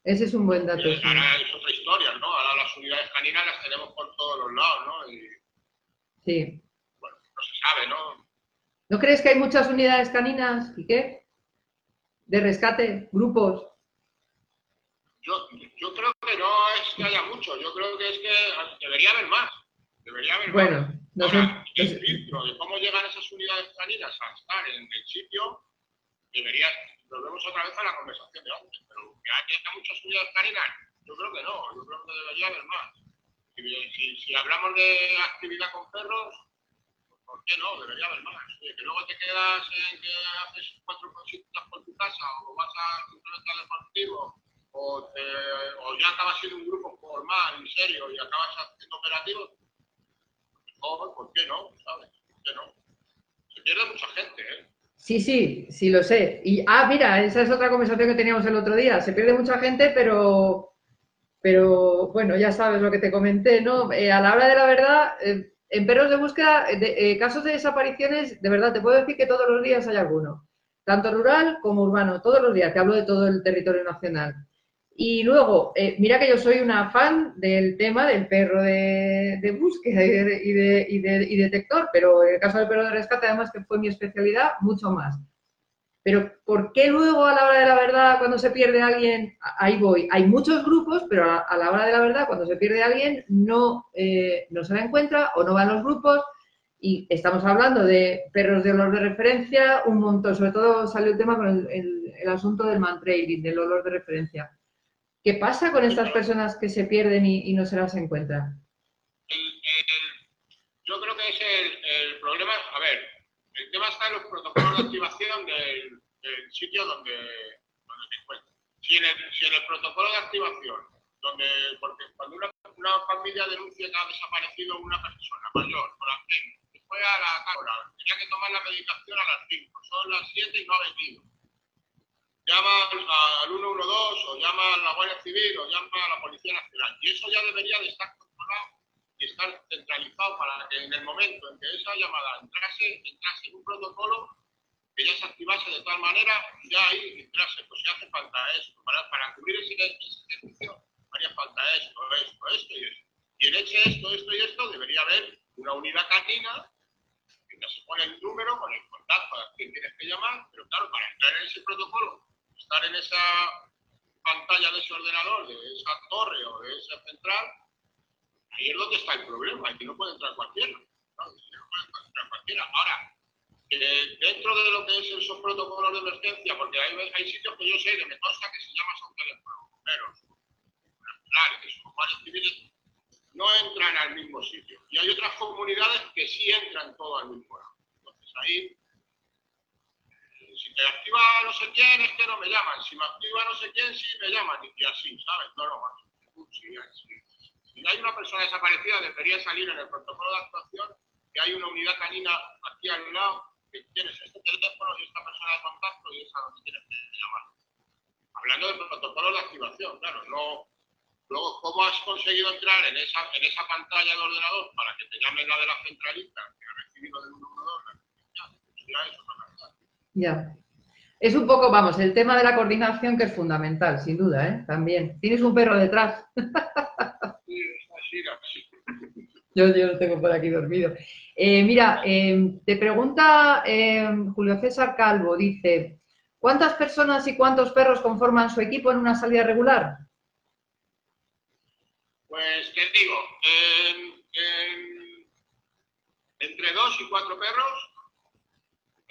Ese es un buen dato. ahora es otra historia, ¿no? Ahora las unidades caninas las tenemos por todos los lados, ¿no? Y, sí. Bueno, no se sabe, ¿no? ¿No crees que hay muchas unidades caninas y qué? De rescate, grupos. Yo, yo creo que no es que haya mucho, yo creo que es que debería haber más. Debería haber bueno, más. No Ahora, sé. el filtro de cómo llegan esas unidades caninas a estar en el sitio debería volvemos otra vez a la conversación de antes, pero que haya muchas unidades caninas, yo creo que no, yo creo que debería haber más. Si, si, hablamos de actividad con perros, pues, ¿por qué no? Debería haber más. que luego te quedas en que haces cuatro cositas por tu casa o vas a un centro deportivo o, o ya acabas siendo un grupo formal, en serio, y acabas haciendo operativos, ¿por qué no? ¿Sabes? ¿Por qué no? Se pierde mucha gente, ¿eh? Sí, sí, sí lo sé. Y, ah, mira, esa es otra conversación que teníamos el otro día. Se pierde mucha gente, pero, pero bueno, ya sabes lo que te comenté, ¿no? Eh, a la hora de la verdad, eh, en perros de búsqueda, de, eh, casos de desapariciones, de verdad, te puedo decir que todos los días hay alguno. Tanto rural como urbano, todos los días, te hablo de todo el territorio nacional. Y luego, eh, mira que yo soy una fan del tema del perro de, búsqueda y, de, y, detector, pero en el caso del perro de rescate, además que fue mi especialidad, mucho más. Pero ¿por qué luego a la hora de la verdad, cuando se pierde alguien, ahí voy? Hay muchos grupos, pero a, la hora de la verdad, cuando se pierde alguien, no, eh, no se la encuentra o no van los grupos. Y estamos hablando de perros de olor de referencia, un montón. Sobre todo salió el tema con el, el, asunto del mantrailing, del olor de referencia. ¿Qué pasa con estas personas que se pierden y, no se las encuentran? yo creo que es el, problema. A ver, el tema está en los protocolos de activación del, sitio donde, donde se encuentra. Si en, el, protocolo de activación, donde, porque cuando una, familia denuncia que ha desaparecido una persona mayor, por ejemplo, fue a la hora, tenía que tomar la medicación a las 5, son las 7 y no ha venido llama al 112 o llama a la Guardia Civil o llama a la Policía Nacional. Y eso ya debería de estar controlado y estar centralizado para que en el momento en que esa llamada entrase, entrase en un protocolo que ya se activase de tal manera, ya ahí entrase, pues si hace falta esto, para, para cubrir ese, servicio haría falta esto, esto, esto y esto. Y en ese esto, esto y esto debería haber una unidad canina que ya se pone el número con el contacto a quien tienes que llamar, pero claro, para entrar en ese protocolo estar en esa pantalla de ese ordenador, de esa torre o de esa central, ahí es donde está el problema, aquí no puede entrar cualquiera. No, puede entrar cualquiera. Ahora, dentro de lo que es esos protocolos de emergencia, porque hay, hay sitios que yo sé que me consta que se llama son teléfonos, bomberos, guardias civiles, no entran al mismo sitio. Y hay otras comunidades que sí entran todas al mismo lado. Entonces ahí si me activa no sé quién, es que no me llaman. Si me activa no sé quién, sí me llaman. Y así, ¿sabes? No, no, Si hay una persona desaparecida, debería salir en el protocolo de actuación que hay una unidad canina aquí al lado, que tienes este teléfono y esta persona de contacto y esa donde tienes que llamar. Hablando del protocolo de activación, claro, no. Luego, ¿cómo has conseguido entrar en esa, en esa pantalla de ordenador para que te llamen la de la centralita que ha recibido del 112? Ya, eso no ya. Es un poco, vamos, el tema de la coordinación que es fundamental, sin duda, ¿eh? También. Tienes un perro detrás. yo, yo lo tengo por aquí dormido. Eh, mira, em, te pregunta em, Julio César Calvo, dice, ¿cuántas personas y cuántos perros conforman su equipo en una salida regular? Pues, ¿qué digo? entre dos y cuatro perros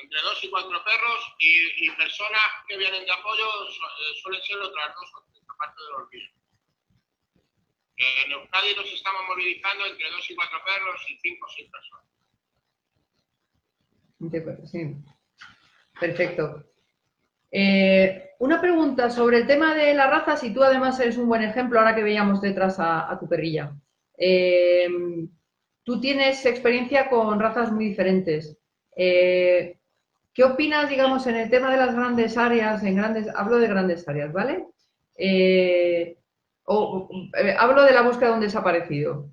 entre dos y cuatro perros y, personas que vienen de apoyo eh, suelen ser otras dos o tres, aparte de los míos. En Euskadi nos estamos movilizando entre dos y cuatro perros y cinco o seis personas. Sí. Perfecto. Eh, una pregunta sobre el tema de la raza, si tú además eres un buen ejemplo, ahora que veíamos detrás a, tu perrilla. Eh, tú tienes experiencia con razas muy diferentes. ¿Qué opinas, digamos, en el tema de las grandes áreas, en grandes, hablo de grandes áreas, ¿vale? Eh, o, eh, hablo de la búsqueda de un desaparecido.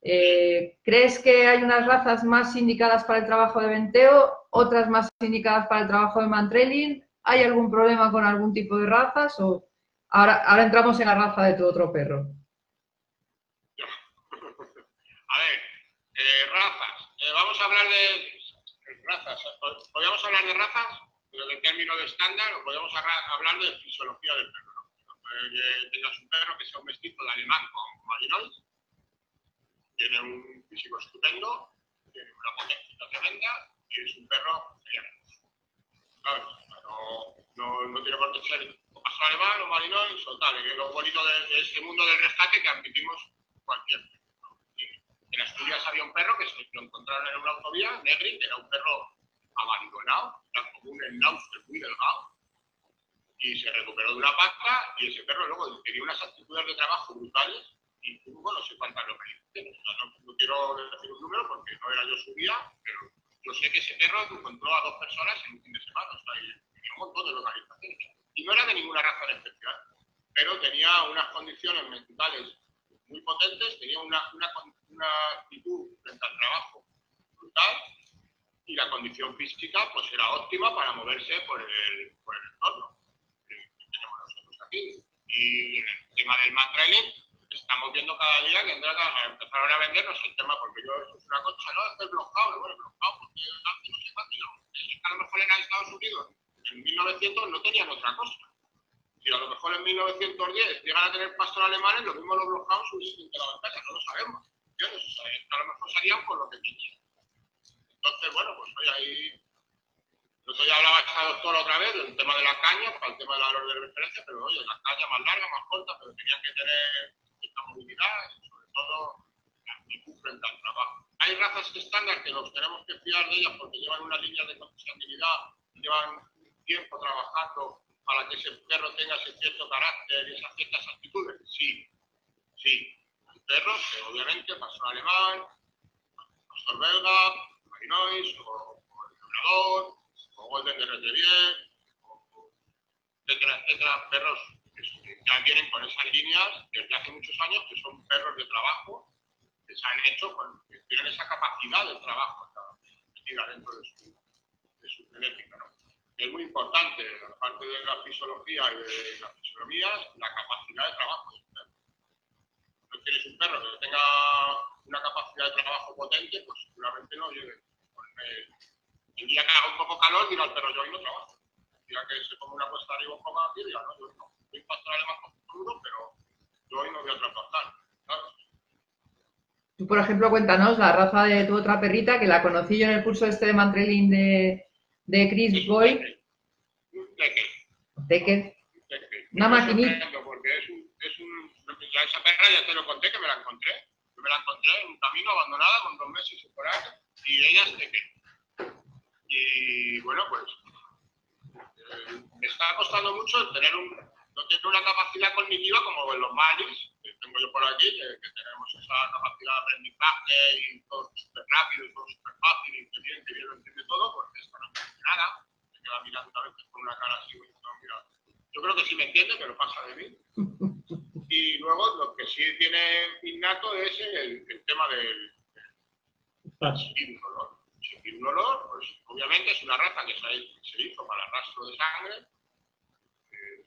Eh, ¿Crees que hay unas razas más indicadas para el trabajo de venteo, otras más indicadas para el trabajo de mantrailing? ¿Hay algún problema con algún tipo de razas? O ahora, ahora entramos en la raza de tu otro perro. A ver, razas. vamos a hablar de razas. Podríamos hablar de razas, pero de término de estándar, o podemos hablar de fisiología del perro. Que tengas un perro que sea un mestizo de alemán con marinois, tiene un físico estupendo, tiene una potencia tremenda y es un perro No, no, no, tiene por qué ser o pastor alemán o marinois o tal. Es lo bonito de, este mundo del rescate que admitimos cualquier en Asturias había un perro que se lo encontraron en una autovía, Negri, que era un perro abandonado, era como un enlace muy delgado, y se recuperó de una pata, y ese perro luego tenía unas actitudes de trabajo brutales, y tuvo no sé cuántas localizaciones. No, no quiero decir un número porque no era yo su guía, pero yo sé que ese perro encontró a dos personas en un fin de semana, o sea, tenía un montón de localizaciones. Y no era de ninguna raza en especial, pero tenía unas condiciones mentales muy potentes, tenía una, una, una actitud frente al trabajo brutal y la condición física pues era óptima para moverse por el, por el entorno que tenemos nosotros aquí. Y Y el tema del trailing, estamos viendo cada día que empezaron a vendernos el tema, porque yo, es una cosa, no, es el bloqueado, bueno, bloqueado, porque no sé cuánto, no. A lo mejor en Estados Unidos, en 1900 no tenían otra cosa. Si a lo mejor en 1910 llegan a tener pastor alemanes, lo mismo los bloqueados hubiesen en no lo sabemos. A lo mejor salían por lo que tenían. Entonces, bueno, pues hoy ahí yo ya hablaba esta doctora otra vez del tema de la caña, para el tema de la orden de referencia, pero oye, la caña más larga, más corta, pero tenían que tener esta movilidad y sobre todo actitud frente al trabajo. Hay razas estándar que nos tenemos que fiar de ellas porque llevan una línea de confiabilidad, llevan tiempo trabajando para que ese perro tenga ese cierto carácter y esas ciertas actitudes. Sí, sí. Perros que obviamente pastor alemán, pastor belga, marinois o, o el labrador, o Golden de Retrievers, etcétera, etcétera, perros que ya vienen con esas líneas desde hace muchos años, que son perros de trabajo, que se han hecho, con, que tienen esa capacidad de trabajo metida dentro de su, de su genética. ¿no? Es muy importante, aparte de la fisiología y de la fisionomía, la capacidad de trabajo de un perro. No tienes un perro que tenga una capacidad de trabajo potente, pues seguramente no llegue el el día que haga un poco calor, dirá el perro, yo hoy no trabajo. El día que se ponga una cuesta arriba un poco aquí, dirá, no, yo no. Voy a alemán con pero yo hoy no voy a transportar. ¿sabes? Tú, por ejemplo, cuéntanos la raza de tu otra perrita, que la conocí yo en el curso este de Mantrelin de, de Chris Boy. ¿De qué? ¿De qué? Una maquinita. Porque es un, es un, ya esa perra ya te lo conté que me la encontré. Yo me la encontré en un camino abandonada con dos meses y por ahí. Y ella de qué. Y bueno, pues eh, me está costando mucho tener un, no tener una capacidad cognitiva como en los malis, que tengo yo por aquí, que, tenemos esa capacidad de aprendizaje y todo súper rápido y todo súper fácil y que bien, que bien lo entiende todo, porque esto no entiende nada, me queda mirando a veces con una cara así, no, mira, yo creo que sí me entiende, pero pasa de mí. Y luego lo que sí tiene innato es el, el tema del, del dolor un olor, pues obviamente es una raza que se, hizo para rastro de sangre, eh,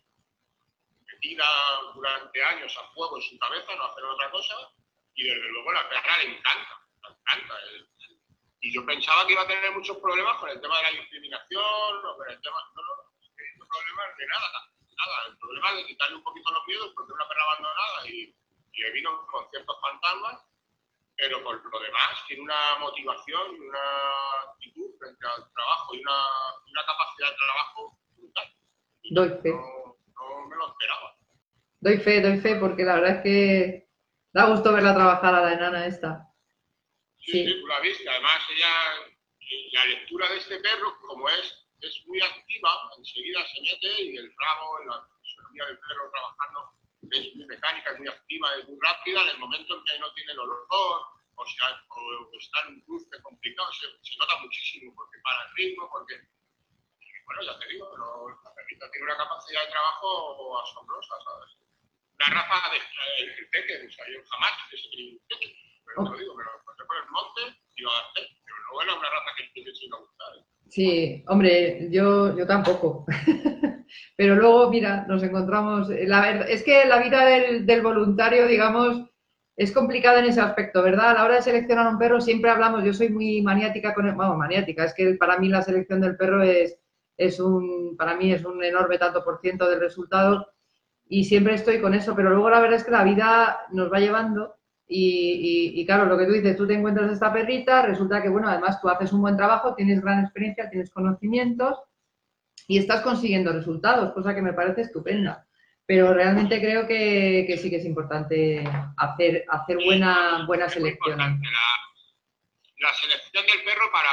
metida durante años a fuego en su cabeza, no hacer otra cosa, y desde luego la perra le encanta, le encanta. y yo pensaba que iba a tener muchos problemas con el tema de la discriminación, o con el tema, no, no, no, problemas de nada, nada, el problema es de quitarle un poquito los miedos porque es una perra abandonada y, y vino con ciertos fantasmas pero por lo demás tiene una motivación y una actitud frente al trabajo y una, una capacidad de trabajo brutal. Doy fe. No, no, me lo esperaba. Doy fe, doy fe, porque la verdad es que da gusto verla trabajar a la enana esta. Sí, sí, tú la viste. Además, ella, la lectura de este perro, como es, es muy activa, enseguida se mete y el rabo, la fisonomía del perro trabajando es muy mecánica, es muy activa, es muy rápida, en el momento en que no tiene el olor o, sea, o, está en un cruce complicado, se, nota muchísimo porque para el ritmo, porque, bueno, ya te digo, pero la perrita tiene una capacidad de trabajo asombrosa, ¿sabes? La raza de el, teque, o sea, yo jamás ese teque, pero te lo digo, pero pasé por el monte lo adapté, pero no era una raza que me siga gustar. ¿eh? Sí, hombre, yo, yo tampoco. Pero luego, mira, nos encontramos. La verdad, es que la vida del, voluntario, digamos, es complicada en ese aspecto, ¿verdad? A la hora de seleccionar un perro siempre hablamos, yo soy muy maniática con el, bueno, maniática, es que para mí la selección del perro es, es un, para mí es un enorme tanto por ciento del resultado y siempre estoy con eso, pero luego la verdad es que la vida nos va llevando y, claro, lo que tú dices, tú te encuentras esta perrita, resulta que, bueno, además tú haces un buen trabajo, tienes gran experiencia, tienes conocimientos y estás consiguiendo resultados, cosa que me parece estupenda. Pero realmente creo que, sí que es importante hacer, hacer buena, buena selección. La, selección del perro para...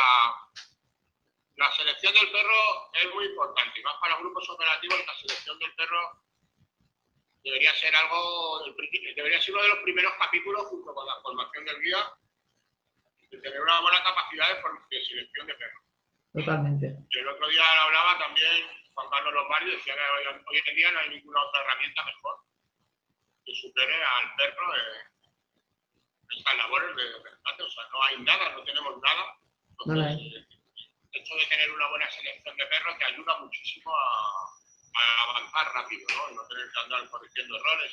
La selección del perro es muy importante, y más para grupos operativos, la selección del perro debería ser algo, debería ser uno de los primeros capítulos junto con la formación del guía, de tener una buena capacidad de, selección de perros. Totalmente. Yo el otro día hablaba también Juan Carlos Lombardi, decía que hoy en día no hay ninguna otra herramienta mejor que supere al perro en estas labores de rescate. O sea, no hay nada, no tenemos nada. Entonces, el hecho de tener una buena selección de perros te ayuda muchísimo a, rápido, ¿no? No tener que andar corrigiendo errores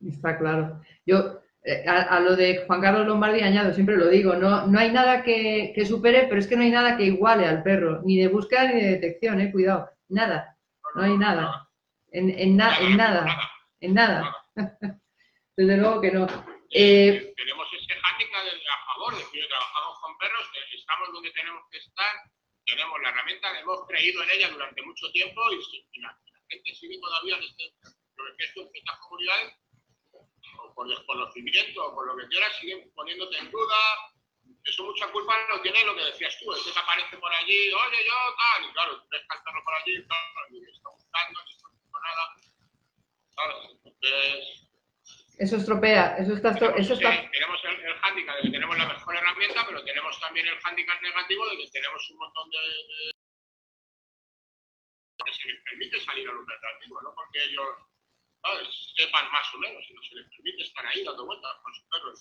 y... Está claro. Yo, eh, a, lo de Juan Carlos Lombardi añado, siempre lo digo, no, no hay nada que, supere, pero es que no hay nada que iguale al perro, ni de búsqueda ni de detección, eh, cuidado, nada, no, hay nada, en, en, nada, en nada, en nada. Desde luego que no. Eh, tenemos ese hándicap a favor de que trabajamos con perros, que estamos donde tenemos que estar, tenemos la herramienta, hemos creído en ella durante mucho tiempo y, la, gente sigue todavía en este, que esto en ciertas comunidades o por desconocimiento o por lo que quieras, siguen poniéndote en duda. Eso mucha culpa no tiene lo que decías tú, es que te aparece por allí, oye, yo, tal, y claro, ves que por allí, tal, y está ni está haciendo nada, ¿sabes? Entonces... Eso estropea, eso está... Tenemos, eso está... tenemos el, el hándicap de que tenemos la mejor herramienta, pero tenemos también el hándicap negativo de que tenemos un montón de, de que se les permite salir a los recreativos, no porque ellos sepan más o menos, si no se les permite estar ahí dando vueltas con sus perros.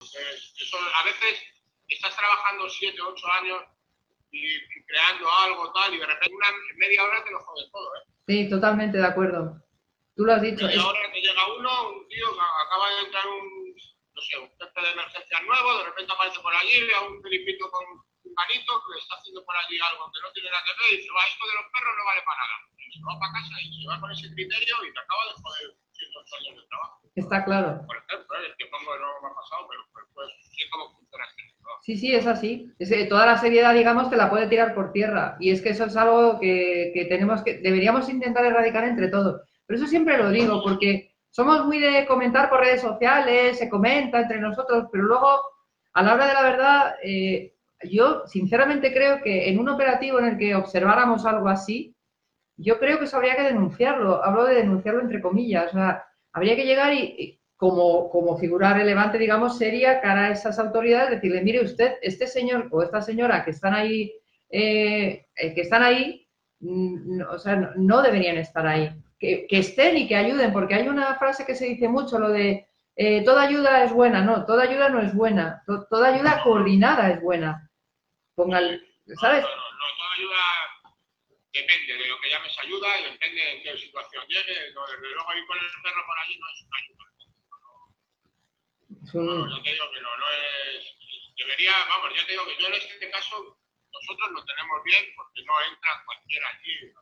Entonces, eso, a veces estás trabajando 7, 8 años y, creando algo tal, y de repente una media hora te lo jodes todo. ¿eh? Sí, totalmente de acuerdo. Tú lo has dicho. Media hora te llega uno, un tío que acaba de entrar un, no sé, un jefe de emergencia nuevo, de repente aparece por allí, ve a un filipito con un manito que está haciendo por allí algo que no tiene nada que ver y dice, va, esto de los perros no vale para nada se va para casa y se va con ese criterio y te acaba de joder cientos años de trabajo. Está claro. Por ejemplo, es que pongo no me ha pasado, pero pues sí cómo funciona este Sí, sí, es así. Es, toda la seriedad, digamos, te la puede tirar por tierra. Y es que eso es algo que, que tenemos que, deberíamos intentar erradicar entre todos. Pero eso siempre lo digo, porque somos muy de comentar por redes sociales, se comenta entre nosotros, pero luego, a la hora de la verdad, eh, yo sinceramente creo que en un operativo en el que observáramos algo así, yo creo que eso habría que denunciarlo. Hablo de denunciarlo entre comillas. O sea, habría que llegar y, como, como figura relevante, digamos, sería cara a esas autoridades decirle, mire usted, este señor o esta señora que están ahí, eh, eh, que están ahí, mm, o sea, no, deberían estar ahí. Que, estén y que ayuden, porque hay una frase que se dice mucho, lo de eh, toda ayuda es buena, no, toda ayuda no es buena, toda ayuda coordinada es buena. Pongan, ¿sabes? No, no, toda ayuda depende de lo que llames ayuda y depende de qué situación llegue. desde luego ir con el perro por allí no es una ayuda. No, yo te digo que no, no es. Debería, vamos, yo te digo que yo en este caso nosotros lo tenemos bien porque no entra cualquiera allí.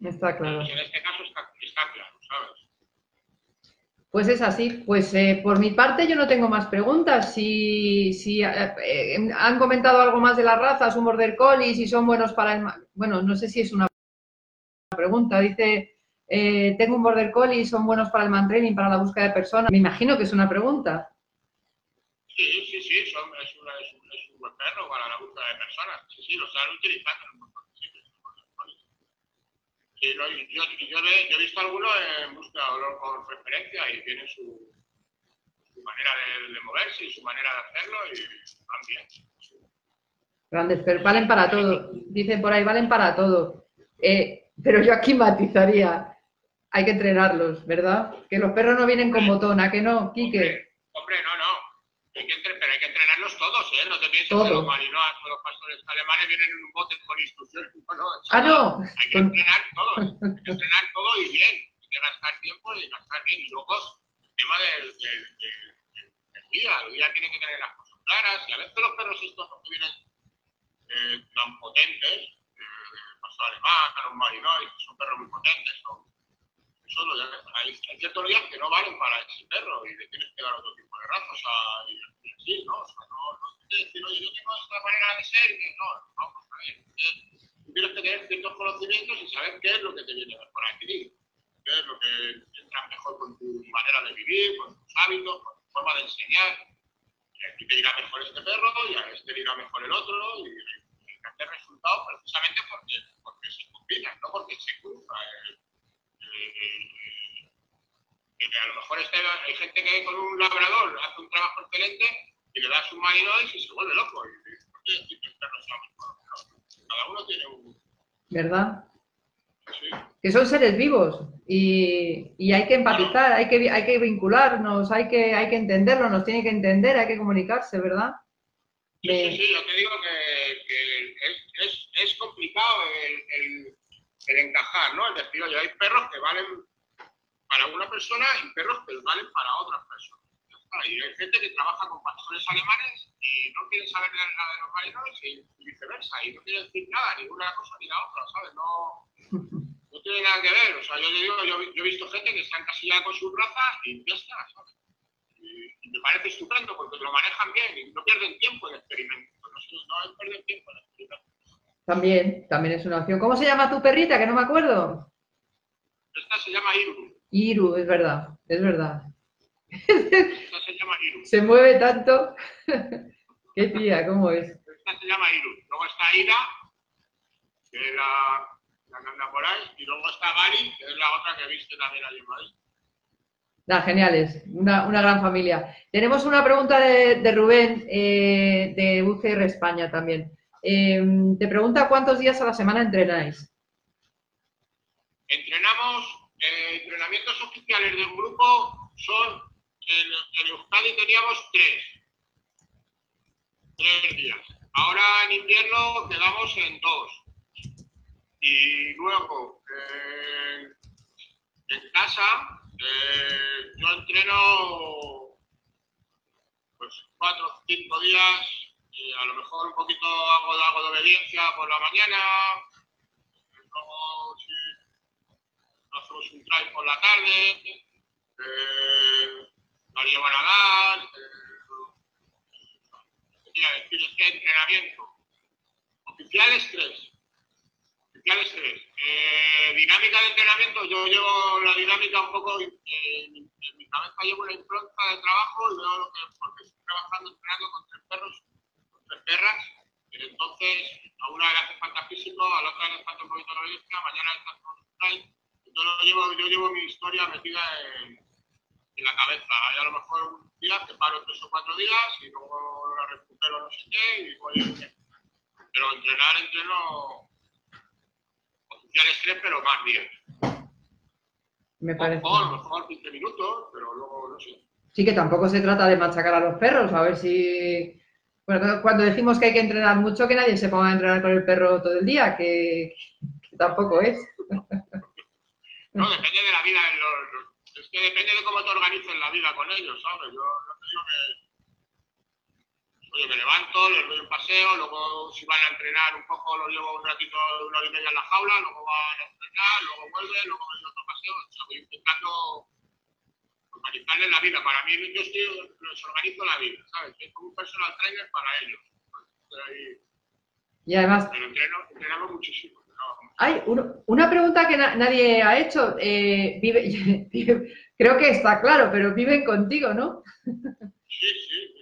Está claro. en este caso está, está claro, ¿sabes? Pues es así. Pues eh, por mi parte yo no tengo más preguntas. Si, si eh, eh, han comentado algo más de las razas, un border collie, si son buenos para el... Bueno, no sé si es una pregunta. Dice, tengo un border collie, son buenos para el man training, para la búsqueda de personas. Me imagino que es una pregunta. Sí, sí, sí, son, es, una, es, un, es, un, buen perro para la búsqueda de personas. Sí, sí, lo están utilizando yo, he visto algunos en buscador con referencia y tienen su, manera de, moverse y su manera de hacerlo y también. Grandes, pero valen para todo. Dicen por ahí, valen para todo. Eh, pero yo aquí matizaría, hay que entrenarlos, ¿verdad? Que los perros no vienen con botón, ¿a que no, Quique? hombre no, no pero hay que entrenarlos todos, ¿eh? No te pienses que los marinos, los pastores alemanes vienen en un bote con instrucciones. No, ah, no. Hay que entrenar todos, hay que entrenar todo y bien. Hay que gastar tiempo y gastar bien. Y luego, el tema del, del, del, día. El día tiene que tener las cosas claras. Y a veces los perros estos que vienen eh, tan potentes, eh, pastor alemán, los marinois, son perros muy potentes, son solo hay, hay, ciertos días que no valen para ese perro y le tienes que dar otro tipo de razas a, y, así, ¿no? O sea, no, no que decir, oye, yo tengo esta manera de ser y no, vamos a ver. Tienes que tener ciertos conocimientos y saber qué es lo que te viene mejor aquí, qué es lo que entra mejor con tu manera de vivir, con tus hábitos, con tu forma de enseñar. Y aquí te irá mejor este perro y a este le irá mejor el otro y, y hacer resultados precisamente porque, porque se combinan, no porque se cruza. Eh, que a lo mejor este, hay gente que con un labrador hace un trabajo excelente y le das un marido y se vuelve loco. Cada uno tiene un... ¿Verdad? Que son seres vivos y, y hay que empatizar, hay, que, hay que vincularnos, hay que, hay que entenderlo, nos tiene que entender, hay que comunicarse, ¿verdad? Sí, sí, sí, yo te digo que, que es, es, es, complicado el, el, el, encajar, ¿no? El decir, oye, hay perros que valen para una persona y perros que valen para otras personas. Y hay gente que trabaja con pastores alemanes y no quieren saber nada de los marinos y viceversa, y no quiere decir nada, ni una cosa ni la otra, ¿sabes? No, no tiene nada que ver. O sea, yo digo, yo, yo, he visto gente que está encasillada con sus razas y ya está, ¿sabes? Y, y, me parece estupendo porque lo manejan bien y no pierden tiempo en experimentos. No, no es perder tiempo en experimentos. También, también es una opción. ¿Cómo se llama tu perrita? Que no me acuerdo. Esta se llama Iru. Iru, es verdad, es verdad. Esta se llama Iru. Se mueve tanto. Qué tía, ¿cómo es? Esta se llama Iru. Luego está Ida, que es la, anda por ahí, y luego está Bari, que es la otra que viste también allí en Madrid. Nah, geniales, una, una, gran familia. Tenemos una pregunta de, de Rubén, eh, de UCR España también. Eh, te pregunta cuántos días a la semana entrenáis. Entrenamos, eh, entrenamientos oficiales del grupo son, en, en Euskadi teníamos tres, tres días. Ahora en invierno quedamos en dos. Y luego, eh, en casa, eh, yo entreno pues cuatro o cinco días, a lo mejor un poquito hago, hago de obediencia por la mañana, luego si hacemos un drive por la tarde, eh, la llevo a nadar, eh, es que entrenamiento. Oficiales tres. Oficiales tres. Eh, dinámica de entrenamiento, yo llevo la dinámica un poco, en, mi cabeza llevo una impronta de trabajo y veo lo que, porque estoy trabajando, entrenando con tres perros, con tres perras, entonces a una le hace falta físico, a la otra le hace falta un poquito de obediencia, mañana falta un entonces yo llevo, yo llevo mi historia metida en, en la cabeza. Hay a lo mejor un día que paro tres o cuatro días y luego la recupero no sé qué y voy a Pero entrenar, entreno oficiales tres, pero más días. Me parece. O, a lo mejor 15 minutos, pero luego no sé. Sí que tampoco se trata de machacar a los perros, a ver si... Bueno, cuando decimos que hay que entrenar mucho, que nadie se ponga a entrenar con el perro todo el día, que, tampoco es. No, depende de la vida. Los, es que depende de cómo te organices la vida con ellos, ¿sabes? Yo no te digo que. Me levanto, les doy un paseo, luego si van a entrenar un poco, los llevo un ratito, una hora y media en la jaula, luego van a entrenar, luego vuelven, luego me doy otro paseo. O sea, voy intentando organizarles la vida. Para mí, yo estoy, les organizo la vida, ¿sabes? Soy como un personal trainer para ellos. Ahí, y además. pero entreno, entrenamos muchísimo. Hay un, una pregunta que na nadie ha hecho. Eh, vive, creo que está claro, pero viven contigo, ¿no? Sí, sí.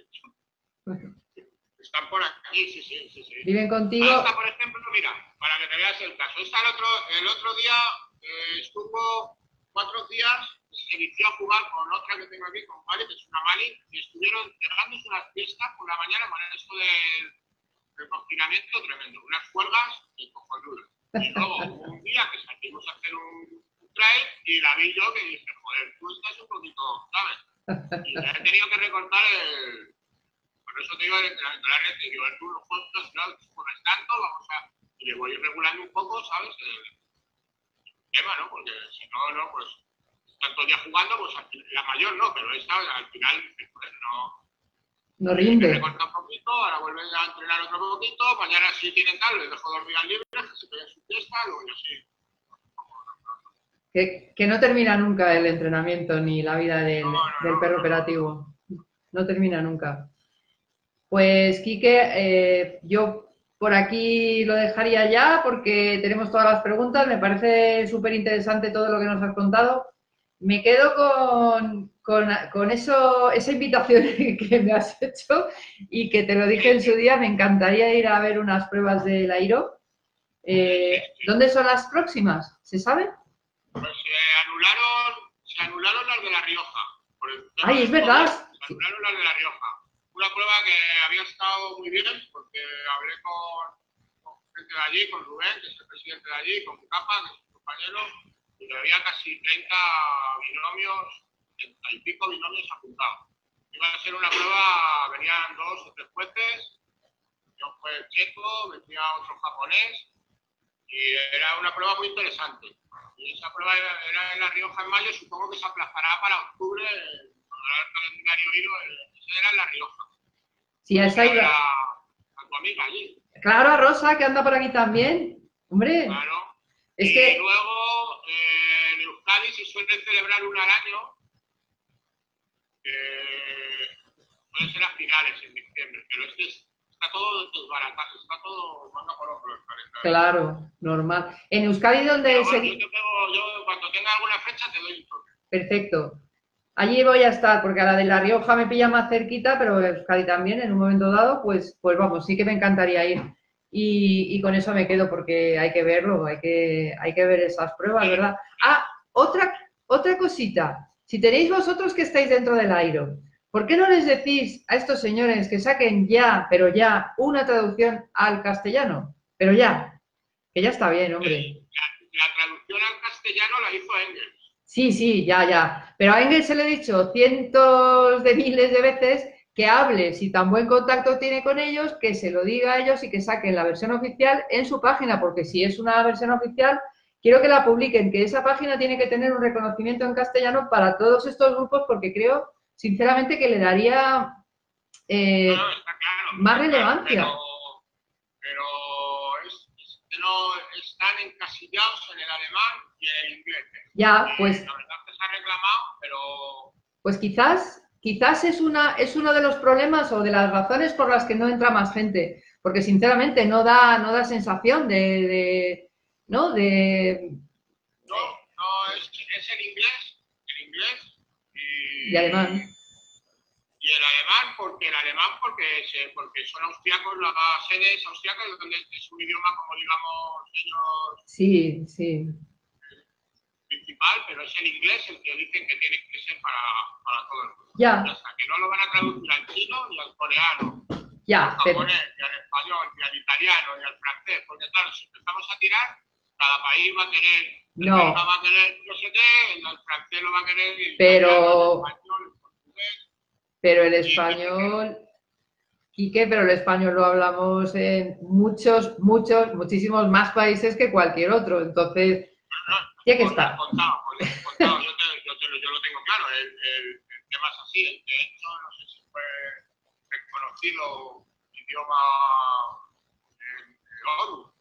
Están por aquí, sí, sí, sí. sí. Viven contigo. Esta, por ejemplo, mira, para que te veas el caso. Esta el otro, el otro día eh, estuvo cuatro días, se inició a jugar con otra que tengo aquí, con Mali, que es una Mali, y estuvieron pegándose unas fiestas por la mañana con esto del, del confinamiento tremendo. Unas cuerdas y cojonudas. Y luego hubo un día que salimos a hacer un, un trail y la vi yo que dije, joder, tú estás un poquito, ¿sabes? Y he tenido que recortar el. Por eso te digo el entrenamiento y digo, tú los juegos, no, pues tanto, vamos a. Y le voy regulando un poco, ¿sabes? El, el tema, ¿no? Porque si no, no, pues. Tantos días jugando, pues la mayor no, pero esta al final, pues no. No rinde. Recorta un poquito, ahora vuelve a entrenar otro poquito, mañana si tienen tal, les dejo dormir al libre, que se peguen su fiesta, luego yo sí. Que, que, no termina nunca el entrenamiento ni la vida del, no, no, del perro operativo. No termina nunca. Pues, Quique, eh, yo por aquí lo dejaría ya porque tenemos todas las preguntas. Me parece súper interesante todo lo que nos has contado. Me quedo con, con, con, eso, esa invitación que me has hecho y que te lo dije en su día. Me encantaría ir a ver unas pruebas del Airo. Eh, ¿Dónde son las próximas? ¿Se sabe? Pues se anularon, se anularon las de La Rioja. Ay, es verdad. Se anularon las de La Rioja. Una prueba que había estado muy bien porque hablé con, con gente de allí, con Rubén, que es el presidente de allí, con Capa, que es su compañero, y había casi 30 binomios, 30 y pico binomios apuntados. Iba a ser una prueba, venían dos o tres jueces, checo, metía otro japonés y era una prueba muy interesante. Y esa prueba era, en La Rioja en mayo, supongo que se aplazará para octubre, cuando el calendario hilo, esa era en La Rioja. Sí, esa iba. A tu amiga allí. Claro, a Rosa, que anda por aquí también. Hombre. Claro. Es y que... luego eh, en Euskadi se suele celebrar un al año. Eh, puede ser a finales en diciembre, pero este es está todo desbaratado, está todo manga por otro. Claro, normal. En Euskadi, donde bueno, se... yo, tengo, yo, cuando tenga alguna fecha te doy un toque. Perfecto. Allí voy a estar, porque a la de La Rioja me pilla más cerquita, pero Euskadi también, en un momento dado, pues, pues vamos, sí que me encantaría ir. Y, y, con eso me quedo, porque hay que verlo, hay que, hay que ver esas pruebas, ¿verdad? Ah, otra, otra cosita. Si tenéis vosotros que estáis dentro del aire, ¿Por qué no les decís a estos señores que saquen ya, pero ya, una traducción al castellano? Pero ya, que ya está bien, hombre. La, traducción al castellano la hizo Engels. Sí, sí, ya, ya. Pero a Engels se le he dicho cientos de miles de veces que hable, si tan buen contacto tiene con ellos, que se lo diga a ellos y que saquen la versión oficial en su página, porque si es una versión oficial, quiero que la publiquen, que esa página tiene que tener un reconocimiento en castellano para todos estos grupos, porque creo sinceramente que le daría eh, más relevancia. Pero, es, que no están encasillados en el alemán y en el inglés. Ya, pues. La verdad que se ha reclamado, pero. Pues quizás, quizás es una, es uno de los problemas o de las razones por las que no entra más gente. Porque sinceramente no da, no da sensación de, de ¿no? De. No, no, es, es el inglés, el inglés y alemán. Y el alemán, porque el alemán, porque, porque son austriacos, la sede es austriaca, donde es un idioma, como digamos, ellos. Sí, sí. Principal, pero es el inglés el que dicen que tiene que ser para, para todo el mundo. Ya. hasta que no lo van a traducir al chino ni al coreano. Ya. Al japonés, ni al español, ni al italiano, ni al francés. Porque claro, si empezamos a tirar, cada país va a tener no. va a querer no sé qué, el francés lo va a querer. El pero, el español, el portugués, pero el español, Quique, pero el español lo hablamos en muchos, muchos, muchísimos más países que cualquier otro. Entonces, tiene que estar. Contado, contado, yo, te, yo, te, yo, lo tengo claro. El, el, el, tema es así. De hecho, no sé si fue reconocido idioma en, en ONU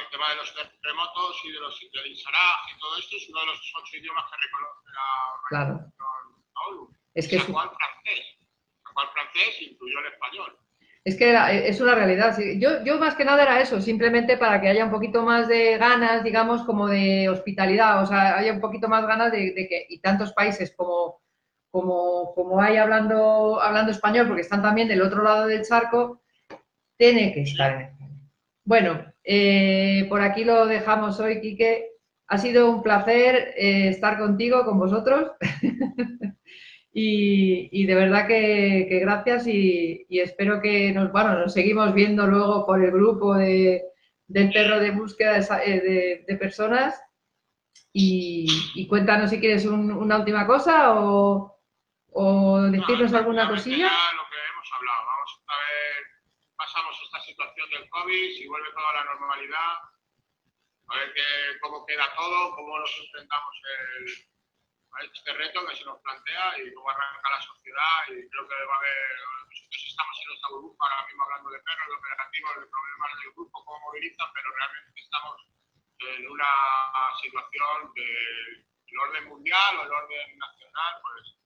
el tema de los terremotos y de los del y todo esto es uno de los ocho idiomas que reconoce la claro. ONU. Es que cual francés, cual francés incluyó el español. Es que es una realidad. Yo, yo más que nada era eso, simplemente para que haya un poquito más de ganas, digamos, como de hospitalidad, o sea, haya un poquito más ganas de, que, y tantos países como, como, como hay hablando, hablando español, porque están también del otro lado del charco, tiene que estar en. Bueno, eh, por aquí lo dejamos hoy, Quique. Ha sido un placer eh, estar contigo, con vosotros. y, de verdad que, gracias y, espero que nos, bueno, nos seguimos viendo luego por el grupo de, del perro de búsqueda de, eh, personas. Y, cuéntanos si quieres una última cosa o, o decirnos alguna cosilla. Lo que hemos hablado. Vamos a ver pasamos esta situación del COVID, si vuelve toda la normalidad, a ver qué, cómo queda todo, cómo nos enfrentamos el, este reto que se nos plantea y cómo arranca la sociedad y creo que va a haber, nosotros estamos en nuestra burbuja ahora mismo hablando de perros, de operativos, de problemas del grupo, cómo movilizan, pero realmente estamos en una situación del orden mundial o el orden nacional, pues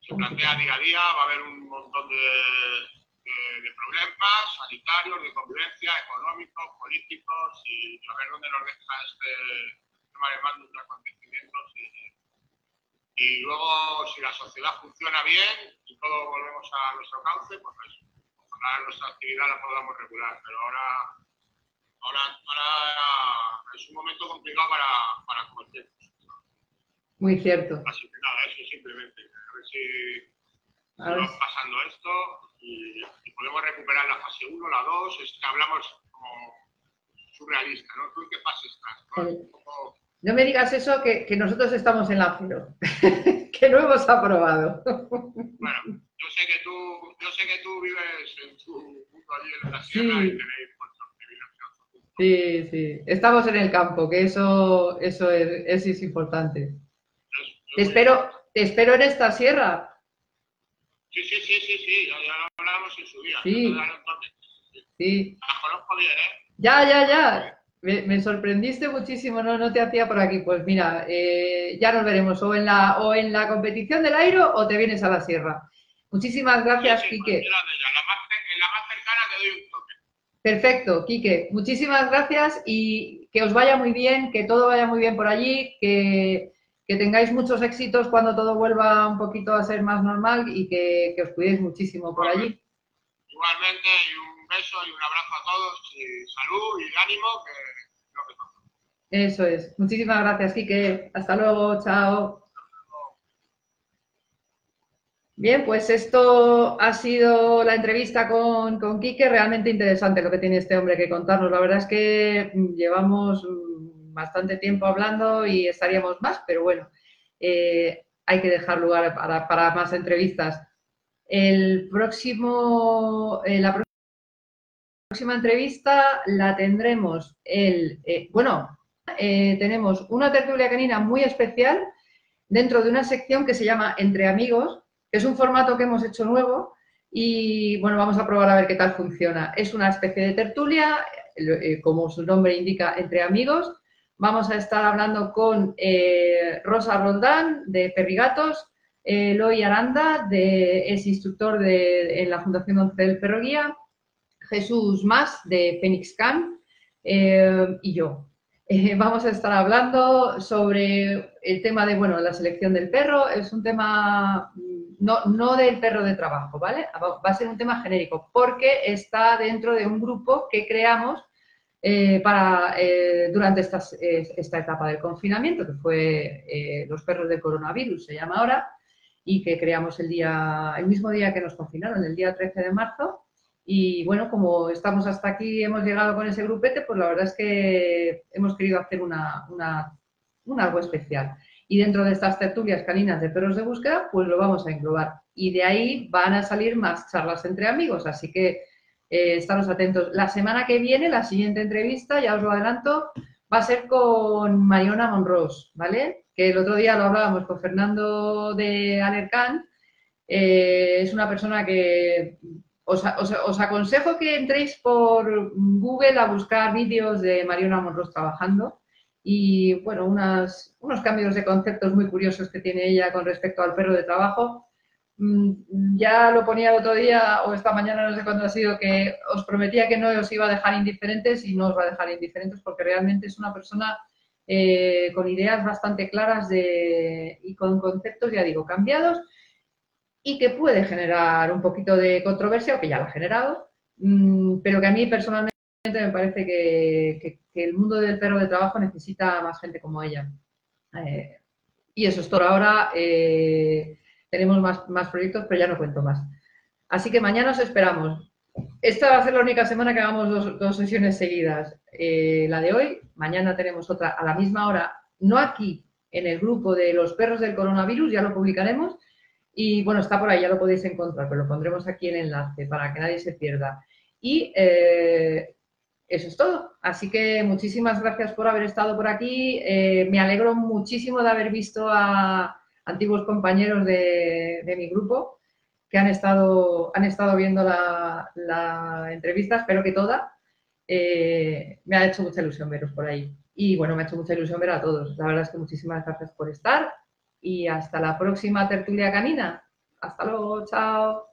se plantea día a día, va a haber un montón de de, problemas sanitarios, de convivencia, económicos, políticos y a ver dónde nos deja este tema de más de acontecimientos. Y, y luego, si la sociedad funciona bien y todo volvemos a nuestro cauce, pues ojalá nuestra actividad la podamos regular. Pero ahora, ahora, ahora es un momento complicado para, para cualquier Muy cierto. Así que nada, eso simplemente. A ver si, a ver. va pasando esto y, podemos recuperar la fase 1, la 2, es que hablamos como surrealista, ¿no? ¿Tú en qué fase estás? ¿no? Me digas eso, que, que nosotros estamos en la filo, que no hemos aprobado. bueno, yo sé que tú, yo sé que tú vives en tu mundo allí en la sierra y tenéis vuestro privilegio. Sí, sí. Estamos en el campo, que eso, eso, es, es importante. Te espero, te espero en esta sierra. Sí, sí, sí, sí, sí, ya, ya lo hablamos en su día. Sí. Sí. La conozco bien, ¿eh? Ya, ya, ya. Me, me, sorprendiste muchísimo, no, no te hacía por aquí. Pues mira, eh, ya nos veremos o en, la, o en la competición del Airo o te vienes a la sierra. Muchísimas gracias, Sí, sí, Quique. La más, en la más cercana te doy un toque. Perfecto, Quique. Muchísimas gracias y que os vaya muy bien, que todo vaya muy bien por allí, que, que tengáis muchos éxitos cuando todo vuelva un poquito a ser más normal y que, que os cuidéis muchísimo por allí. Igualmente, y un beso y un abrazo a todos, y salud y ánimo, que lo que toca. Eso es. Muchísimas gracias, Quique. Hasta luego, chao. Bien, pues esto ha sido la entrevista con, con Quique. Realmente interesante lo que tiene este hombre que contarnos. La verdad es que mm, llevamos mm, bastante tiempo hablando y estaríamos más, pero bueno, eh, hay que dejar lugar para, para más entrevistas. El próximo, eh, la próxima entrevista la tendremos el, eh, bueno, eh, tenemos una tertulia canina muy especial dentro de una sección que se llama Entre Amigos, que es un formato que hemos hecho nuevo y bueno, vamos a probar a ver qué tal funciona. Es una especie de tertulia, eh, como su nombre indica, entre amigos. Vamos a estar hablando con Rosa Roldán de Perrigatos, Eloy Aranda, de, es instructor de, en la Fundación 11 del Perro Guía, Jesús Más de Phoenix Can eh, y yo. Eh, vamos a estar hablando sobre el tema de, bueno, la selección del perro. Es un tema mm, no, no del perro de trabajo, ¿vale? Va a ser un tema genérico porque está dentro de un grupo que creamos eh, para, durante esta etapa del confinamiento, que fue los perros de coronavirus, se llama ahora, y que creamos el, día, el mismo día que nos confinaron, el día 13 de marzo. Y bueno, como estamos hasta aquí, hemos llegado con ese grupete, pues la verdad es que hemos querido hacer una, una, un algo especial. Y dentro de estas tertulias caninas de perros de búsqueda, pues lo vamos a englobar. Y de ahí van a salir más charlas entre amigos, así que eh, estaros atentos. La semana que viene, la siguiente entrevista, ya os lo adelanto, va a ser con Mariona Monros, ¿vale? Que el otro día lo hablábamos con Fernando de Alercán. Eh, es una persona que os, os, os, aconsejo que entréis por Google a buscar vídeos de Mariona Monros trabajando y, bueno, unas, unos cambios de conceptos muy curiosos que tiene ella con respecto al perro de trabajo. Mm, Ya lo ponía el otro día o esta mañana, no sé cuándo ha sido, que os prometía que no os iba a dejar indiferentes y no os va a dejar indiferentes porque realmente es una persona eh, con ideas bastante claras de, y con conceptos, ya digo, cambiados y que puede generar un poquito de controversia, o que ya lo ha generado, mmm, pero que a mí personalmente me parece que, el mundo del perro de trabajo necesita más gente como ella. Eh, y eso es todo. Ahora eh, tenemos más, más proyectos, pero ya no cuento más. Así que mañana os esperamos. Esta va a ser la única semana que hagamos dos, dos sesiones seguidas. Eh, la de hoy, mañana tenemos otra a la misma hora, no aquí, en el grupo de los perros del coronavirus, ya lo publicaremos, y bueno, está por ahí, ya lo podéis encontrar, pero lo pondremos aquí el enlace para que nadie se pierda. Y eh, eso es todo. Así que muchísimas gracias por haber estado por aquí. Eh, me alegro muchísimo de haber visto a antiguos compañeros de, de mi grupo que han estado, han estado viendo la, la entrevista, espero que toda. Eh, me ha hecho mucha ilusión veros por ahí. Y bueno, me ha hecho mucha ilusión ver a todos. La verdad es que muchísimas gracias por estar y hasta la próxima tertulia canina. Hasta luego, chao.